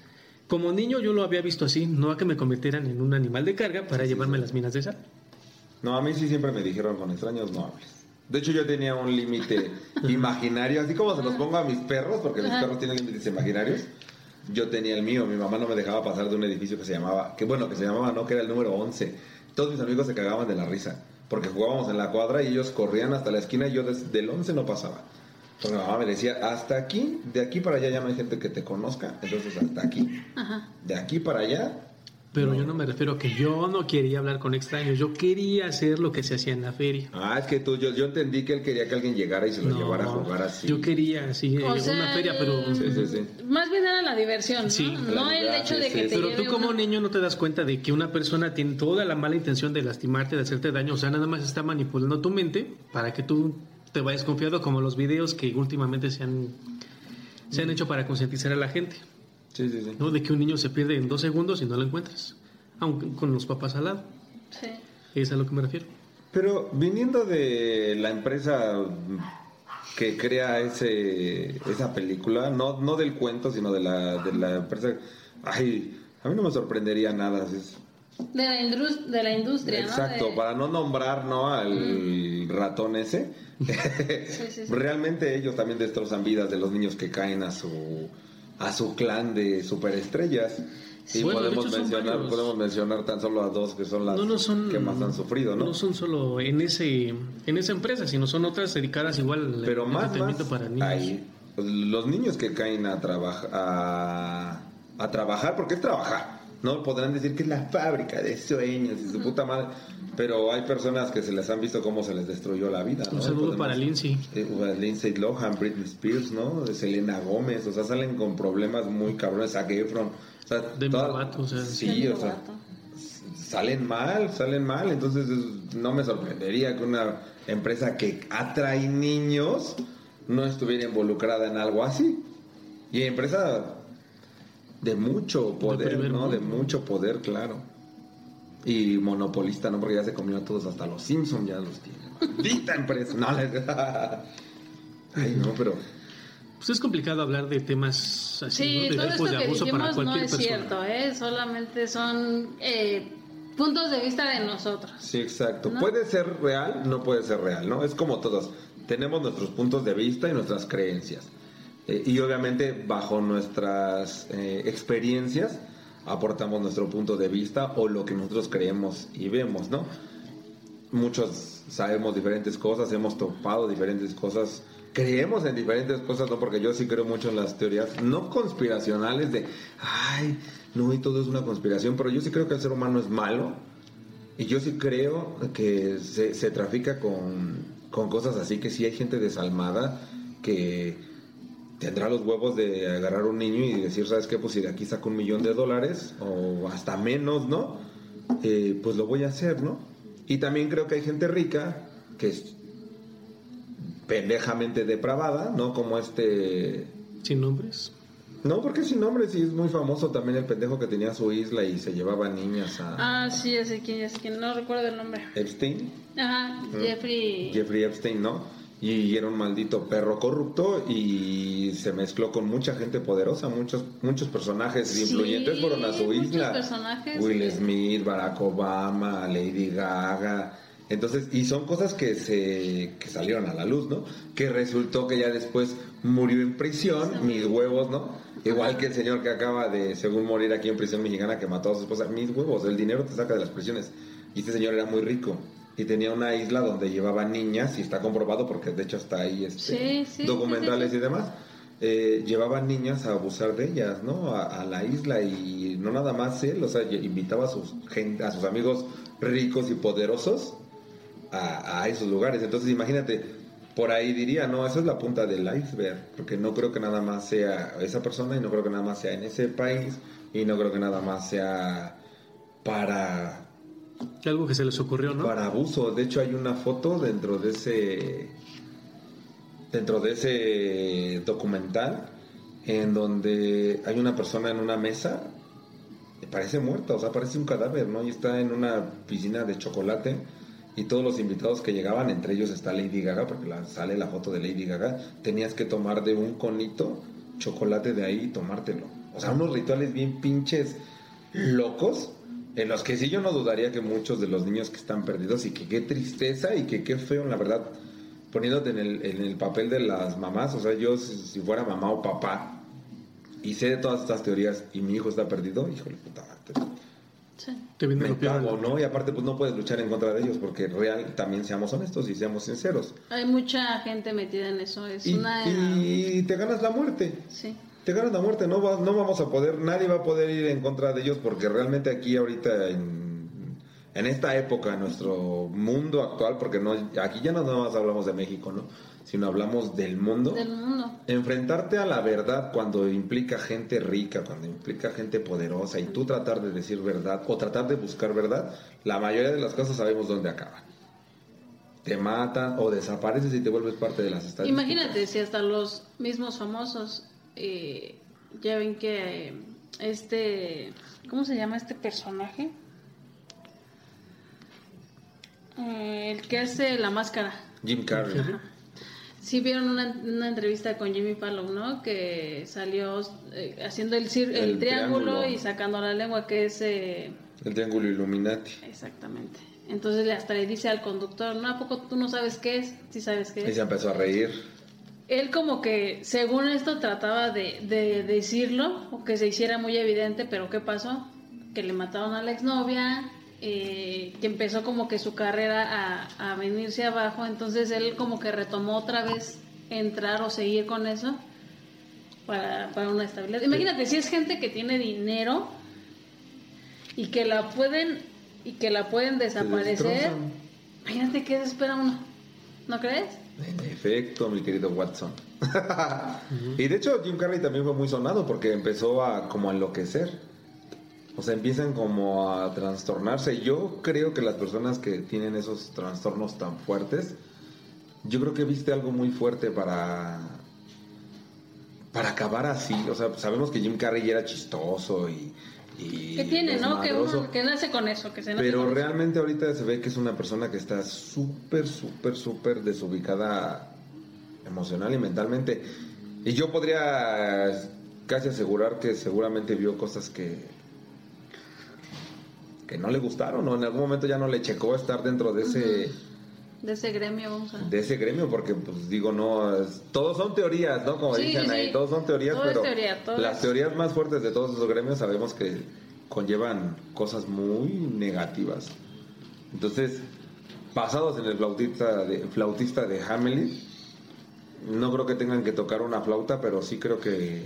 Como niño yo lo había visto así, no a que me convirtieran en un animal de carga para llevarme las minas de sal. No, a mí sí siempre me dijeron con extraños no hables. De hecho, yo tenía un límite imaginario, así como se los pongo a mis perros, porque mis perros tienen límites imaginarios. Yo tenía el mío, mi mamá no me dejaba pasar de un edificio que se llamaba, que bueno, que se llamaba, no, que era el número 11. Todos mis amigos se cagaban de la risa, porque jugábamos en la cuadra y ellos corrían hasta la esquina y yo desde el 11 no pasaba. Entonces mi mamá me decía, hasta aquí, de aquí para allá ya no hay gente que te conozca, entonces hasta aquí. Ajá. De aquí para allá, Pero yo no me refiero a que yo no quería hablar con extraños, yo quería hacer lo que se hacía en la feria. ah, es que tú, yo, yo entendí que él quería que alguien llegara y se lo No, llevara a jugar así. Yo quería, sí, O eh, sea, una feria, pero... Sí, sí, sí. Más bien era la diversión, ¿no? Sí, no el claro, hecho de sí, que sí. te Pero lleve tú como una- niño no te das cuenta de que una persona tiene toda la mala intención de lastimarte, de hacerte daño, o sea, nada más está manipulando tu mente para que tú te vayas confiado como los videos que últimamente se han, se han hecho para concientizar a la gente, Sí, sí, sí. ¿no? De que un niño se pierde en dos segundos y no lo encuentras, aunque con los papás al lado. Sí. Es a lo que me refiero. Pero viniendo de la empresa que crea ese esa película, no, no del cuento, sino de la, de la empresa, ay, a mí no me sorprendería nada. es- De la, indus- de la industria, ¿no? exacto, De- para no nombrar ¿no? al ratón ese, sí, sí. realmente ellos también destrozan vidas de los niños que caen a su a su clan de superestrellas. Y Bueno, de podemos mencionar, podemos mencionar tan solo a dos que son las No, no son, que más han sufrido, ¿no? No son solo en ese en esa empresa, sino son otras dedicadas igual al Pero más, más para niños. ahí, pues, los niños que caen a, trabajar a, a trabajar, porque es trabajar, ¿no? Podrán decir que es la fábrica de sueños y su puta madre, pero hay personas que se les han visto cómo se les destruyó la vida, ¿no? Un saludo Podemos- para Lindsay. eh, Lindsay Lohan, Britney Spears, ¿no? Selena Gómez, o sea, salen con problemas muy cabrones, Zac Efron, o sea, Demi toda- Lovato, o sea. sí, o sea, salen mal, salen mal, entonces es- no me sorprendería que una empresa que atrae niños no estuviera involucrada en algo así. Y empresa de mucho poder, ¿no? De mucho poder, claro. Y monopolista, ¿no? Porque ya se comió a todos, hasta los Simpson ya los tiene. Maldita empresa. No, Ay, no, pero... Pues es complicado hablar de temas así, Sí, ¿no? de todo esto tipos de que abuso para dijimos no cualquier es persona. cierto, ¿eh? Solamente son eh, puntos de vista de nosotros. Sí, exacto. ¿No? Puede ser real, no puede ser real, ¿no? Es como todos. Tenemos nuestros puntos de vista y nuestras creencias. Eh, y obviamente bajo nuestras eh, experiencias aportamos nuestro punto de vista o lo que nosotros creemos y vemos, ¿no? Muchos sabemos diferentes cosas, hemos topado diferentes cosas, creemos en diferentes cosas, ¿no? Porque yo sí creo mucho en las teorías no conspiracionales de, ay, no, y todo es una conspiración, pero yo sí creo que el ser humano es malo y yo sí creo que se, se trafica con, con cosas así, que sí hay gente desalmada que tendrá los huevos de agarrar a un niño y decir, ¿sabes qué? Pues si de aquí saco un millón de dólares o hasta menos, ¿no? Eh, pues lo voy a hacer, ¿no? Y también creo que hay gente rica que es pendejamente depravada, ¿no? Como este... Sin nombres. No, porque sin nombre, sí es muy famoso también el pendejo que tenía su isla y se llevaba niñas a Ah, sí, ya sé quién es quién, no recuerdo el nombre. Epstein. Ajá, Jeffrey. Jeffrey Epstein, ¿no? Y era un maldito perro corrupto y se mezcló con mucha gente poderosa, muchos muchos personajes Sí, influyentes fueron a su isla. personajes Will Smith, Barack Obama, Lady Gaga. Entonces, y son cosas que se que salieron a la luz, ¿no? Que resultó que ya después murió en prisión, mis huevos, ¿no? Igual que el señor que acaba de, según morir aquí en prisión mexicana, que mató a su esposa, mis huevos, el dinero te saca de las prisiones. Y este señor era muy rico y tenía una isla donde llevaba niñas, y está comprobado porque de hecho está ahí este, Sí, sí, documentales sí, y demás. Eh, llevaban niñas a abusar de ellas, ¿no? A, a la isla y no nada más él, o sea, invitaba a sus, gente, a sus amigos ricos y poderosos a, a esos lugares. Entonces, imagínate, por ahí diría, no, eso es la punta del iceberg, porque no creo que nada más sea esa persona y no creo que nada más sea en ese país y no creo que nada más sea para Algo que se les ocurrió, ¿no? para abuso. De hecho, hay una foto dentro de ese dentro de ese documental en donde hay una persona en una mesa parece muerta, o sea, parece un cadáver, ¿no? Y está en una piscina de chocolate y todos los invitados que llegaban, entre ellos está Lady Gaga, porque sale la foto de Lady Gaga, tenías que tomar de un conito chocolate de ahí y tomártelo. O sea, unos rituales bien pinches locos, en los que sí yo no dudaría que muchos de los niños que están perdidos y que qué tristeza y que qué feo, la verdad, poniéndote en el, en el papel de las mamás, o sea, yo si, si fuera mamá o papá y sé de todas estas teorías y mi hijo está perdido, híjole puta madre, Sí. Te viene me cago, ¿no? Y aparte pues no puedes luchar en contra de ellos porque real también seamos honestos y seamos sinceros. Hay mucha gente metida en eso. Es Y, una. y te ganas la muerte. Sí. Te ganas la muerte, no, va- no vamos a poder, nadie va a poder ir en contra de ellos porque realmente aquí ahorita en, en esta época, en nuestro mundo actual, porque no aquí ya no nada más hablamos de México, ¿no? Sino hablamos del mundo. Del mundo. Enfrentarte a la verdad cuando implica gente rica, cuando implica gente poderosa y tú tratar de decir verdad o tratar de buscar verdad, la mayoría de las cosas sabemos dónde acaban. Te matan o desapareces y te vuelves parte de las estadísticas. Imagínate si hasta los mismos famosos eh, ya ven que eh, este, ¿cómo se llama este personaje? Eh, el que hace la máscara. Jim Carrey. Sí vieron una, una entrevista con Jimmy Fallon, ¿no? Que salió eh, haciendo el, cir- el, El triángulo, triángulo. y sacando la lengua, que es... eh, El triángulo Illuminati. exactamente. Entonces hasta le dice al conductor, ¿no? ¿A poco tú no sabes qué es? Sí sabes qué Y es. se empezó a reír. Él como que, según esto, trataba de, de decirlo, o que se hiciera muy evidente, pero ¿qué pasó? Que le mataron a la exnovia, eh, que empezó como que su carrera a, a venirse abajo, entonces él como que retomó otra vez entrar o seguir con eso para, para una estabilidad. Imagínate, si es gente que tiene dinero y que la pueden y que la pueden desaparecer, imagínate qué espera uno, ¿no crees? En efecto, mi querido Watson. y de hecho, Jim Carrey también fue muy sonado porque empezó a como a enloquecer. O sea, empiezan como a trastornarse. Yo creo que las personas que tienen esos trastornos tan fuertes, yo creo que viste algo muy fuerte para para acabar así, o sea, sabemos que Jim Carrey era chistoso y... y Que tiene, ¿no? Que, uno, que nace con eso, que se nace Pero con eso. realmente ahorita se ve que es una persona que está súper, súper, súper desubicada emocional y mentalmente. Y yo podría casi asegurar que seguramente vio cosas que que no le gustaron o en algún momento ya no le checó estar dentro de ese De ese gremio, vamos a de ese gremio porque pues digo no es- todos son teorías no como Sí, dicen sí, ahí sí. todos son teorías Todo pero teoría, las es- teorías más fuertes de todos esos gremios sabemos que conllevan cosas muy negativas entonces basados en el flautista de flautista de Hamelin no creo que tengan que tocar una flauta pero sí creo que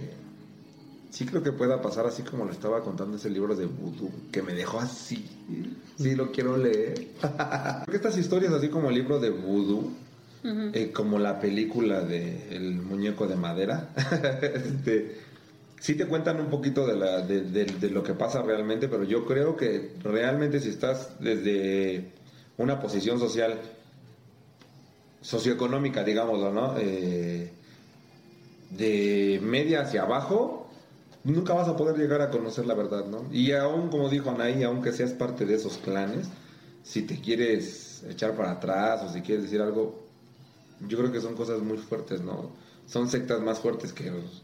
sí creo que pueda pasar así como lo estaba contando ese libro de Voodoo, que me dejó así. Sí, lo quiero leer. Creo que estas historias, así como el libro de Ujú. eh, como la película de El muñeco de madera, este, sí te cuentan un poquito de, la, de, de- de lo que pasa realmente, pero yo creo que realmente si estás desde una posición social, socioeconómica, digámoslo, ¿no? Eh, de media hacia abajo, nunca vas a poder llegar a conocer la verdad, ¿no? Y aún, como dijo Anaí, aunque seas parte de esos clanes, si te quieres echar para atrás o si quieres decir algo, yo creo que son cosas muy fuertes, ¿no? Son sectas más fuertes que los...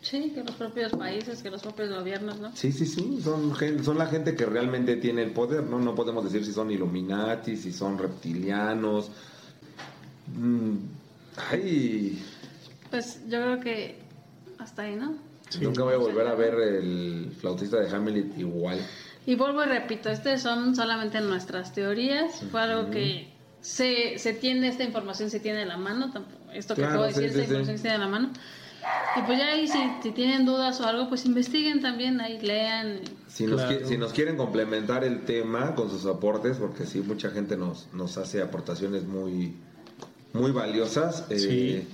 Sí, que los propios países, que los propios gobiernos, ¿no? Sí, sí, sí, son, son la gente que realmente tiene el poder, ¿no? No podemos decir si son Illuminati, si son reptilianos. Mm, ay, Pues yo creo que hasta ahí, ¿no? nunca voy a volver a ver el flautista de Hamlet igual. Y vuelvo y repito, estas son solamente nuestras teorías, fue algo que se, se tiene, esta información se tiene en la mano, tampoco- esto que Claro, acabo de decir, sí, esta sí, sí. información se tiene en la mano. Y pues ya ahí si, si tienen dudas o algo, pues investiguen también, ahí lean. Si nos, Claro. si nos quieren complementar el tema con sus aportes, porque sí, mucha gente nos, nos hace aportaciones muy, muy valiosas. eh, Sí.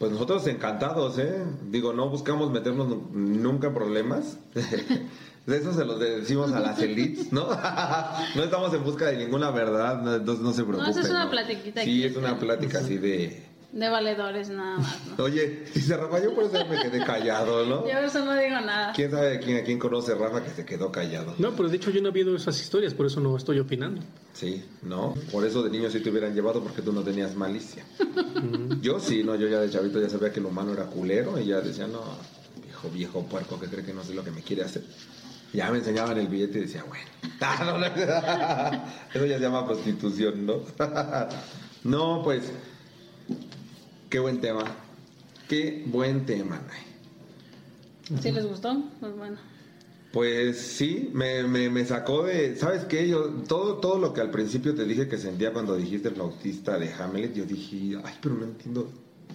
Pues nosotros encantados, ¿eh? Digo, no buscamos meternos nu- nunca en problemas. De eso se los decimos a las elites, ¿no? no estamos en busca de ninguna verdad, entonces no se preocupen. esa es una ¿no? platiquita Sí, aquí, es una plática así de... De valedores nada más, ¿no? Oye, dice Rafa, yo por eso me quedé callado, ¿no? Yo por eso no digo nada. ¿Quién sabe quién, a quién conoce Rafa que se quedó callado? No, pero de hecho yo no he visto esas historias, por eso no estoy opinando. Sí, no. Por eso de niño sí te hubieran llevado porque tú no tenías malicia. Yo sí, no, yo ya de chavito ya sabía que el humano era culero y ya decía, no, viejo, viejo puerco que cree que no sé lo que me quiere hacer. Ya me enseñaban el billete y decía, bueno. Ah, no, no. Eso ya se llama prostitución, ¿no? No, pues, qué buen tema. Qué buen tema, Nay. Si les gustó, pues bueno. Pues sí, me, me, me sacó de, ¿sabes qué? Yo, todo, todo lo que al principio te dije que sentía cuando dijiste el flautista de Hamlet, yo dije, ay, pero no entiendo,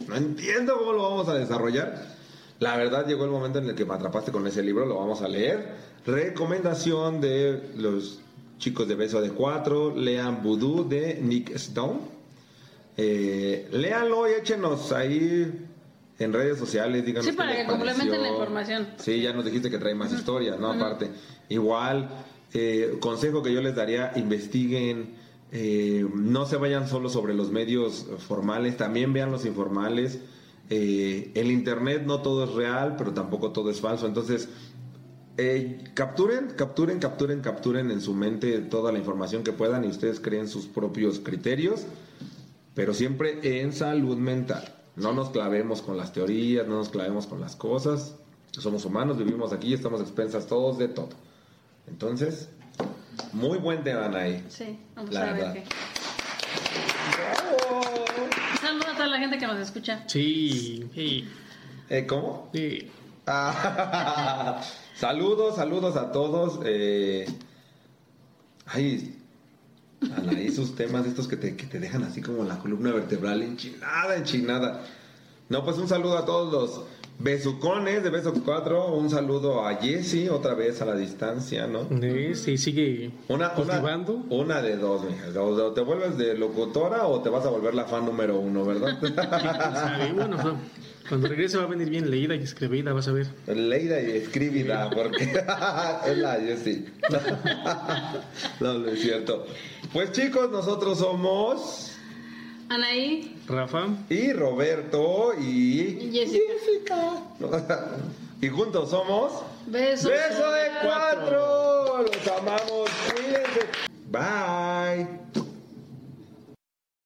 no entiendo cómo lo vamos a desarrollar. La verdad llegó el momento en el que me atrapaste con ese libro, lo vamos a leer. Recomendación de los chicos de Beso de Cuatro, lean Voodoo de Nick Stone. Eh, léanlo y échenos ahí en redes sociales, díganos Sí, qué para les que complementen la información. Sí, ya nos dijiste que trae más historias, ¿no? Aparte, igual, eh, consejo que yo les daría, investiguen, eh, no se vayan solo sobre los medios formales, también vean los informales. Eh, el Internet no todo es real, pero tampoco todo es falso. Entonces, eh, capturen, capturen, capturen, capturen en su mente toda la información que puedan y ustedes creen sus propios criterios, pero siempre en salud mental. No nos clavemos con las teorías, no nos clavemos con las cosas. Somos humanos, vivimos aquí, estamos expensas todos de todo. Entonces, muy buen tema, Anaí. Sí, vamos La a ver qué. Un saludo a toda la gente que nos escucha. Sí, sí, Eh, ¿Cómo? sí. Ah, saludos, saludos a todos. Eh, ay, Anaí, sus temas estos que te, que te dejan así como la columna vertebral enchinada, enchinada. No, pues un saludo a todos los besucones de Beso 4. Un saludo a Jessy, otra vez a la distancia, ¿no? Sí, sigue Una, una, cultivando. una de dos, mija. O te vuelves de locutora o te vas a volver la fan número uno, ¿verdad? Bueno, no. Cuando regrese va a venir bien leída y escribida, vas a ver. Leída y escribida, porque es la yo sí. no, no es cierto. Pues chicos, nosotros somos... Anaí. Rafa. Y Roberto y... Jessica. Y juntos somos... Beso. Beso de cuatro. Los amamos. Cuídense. Bye.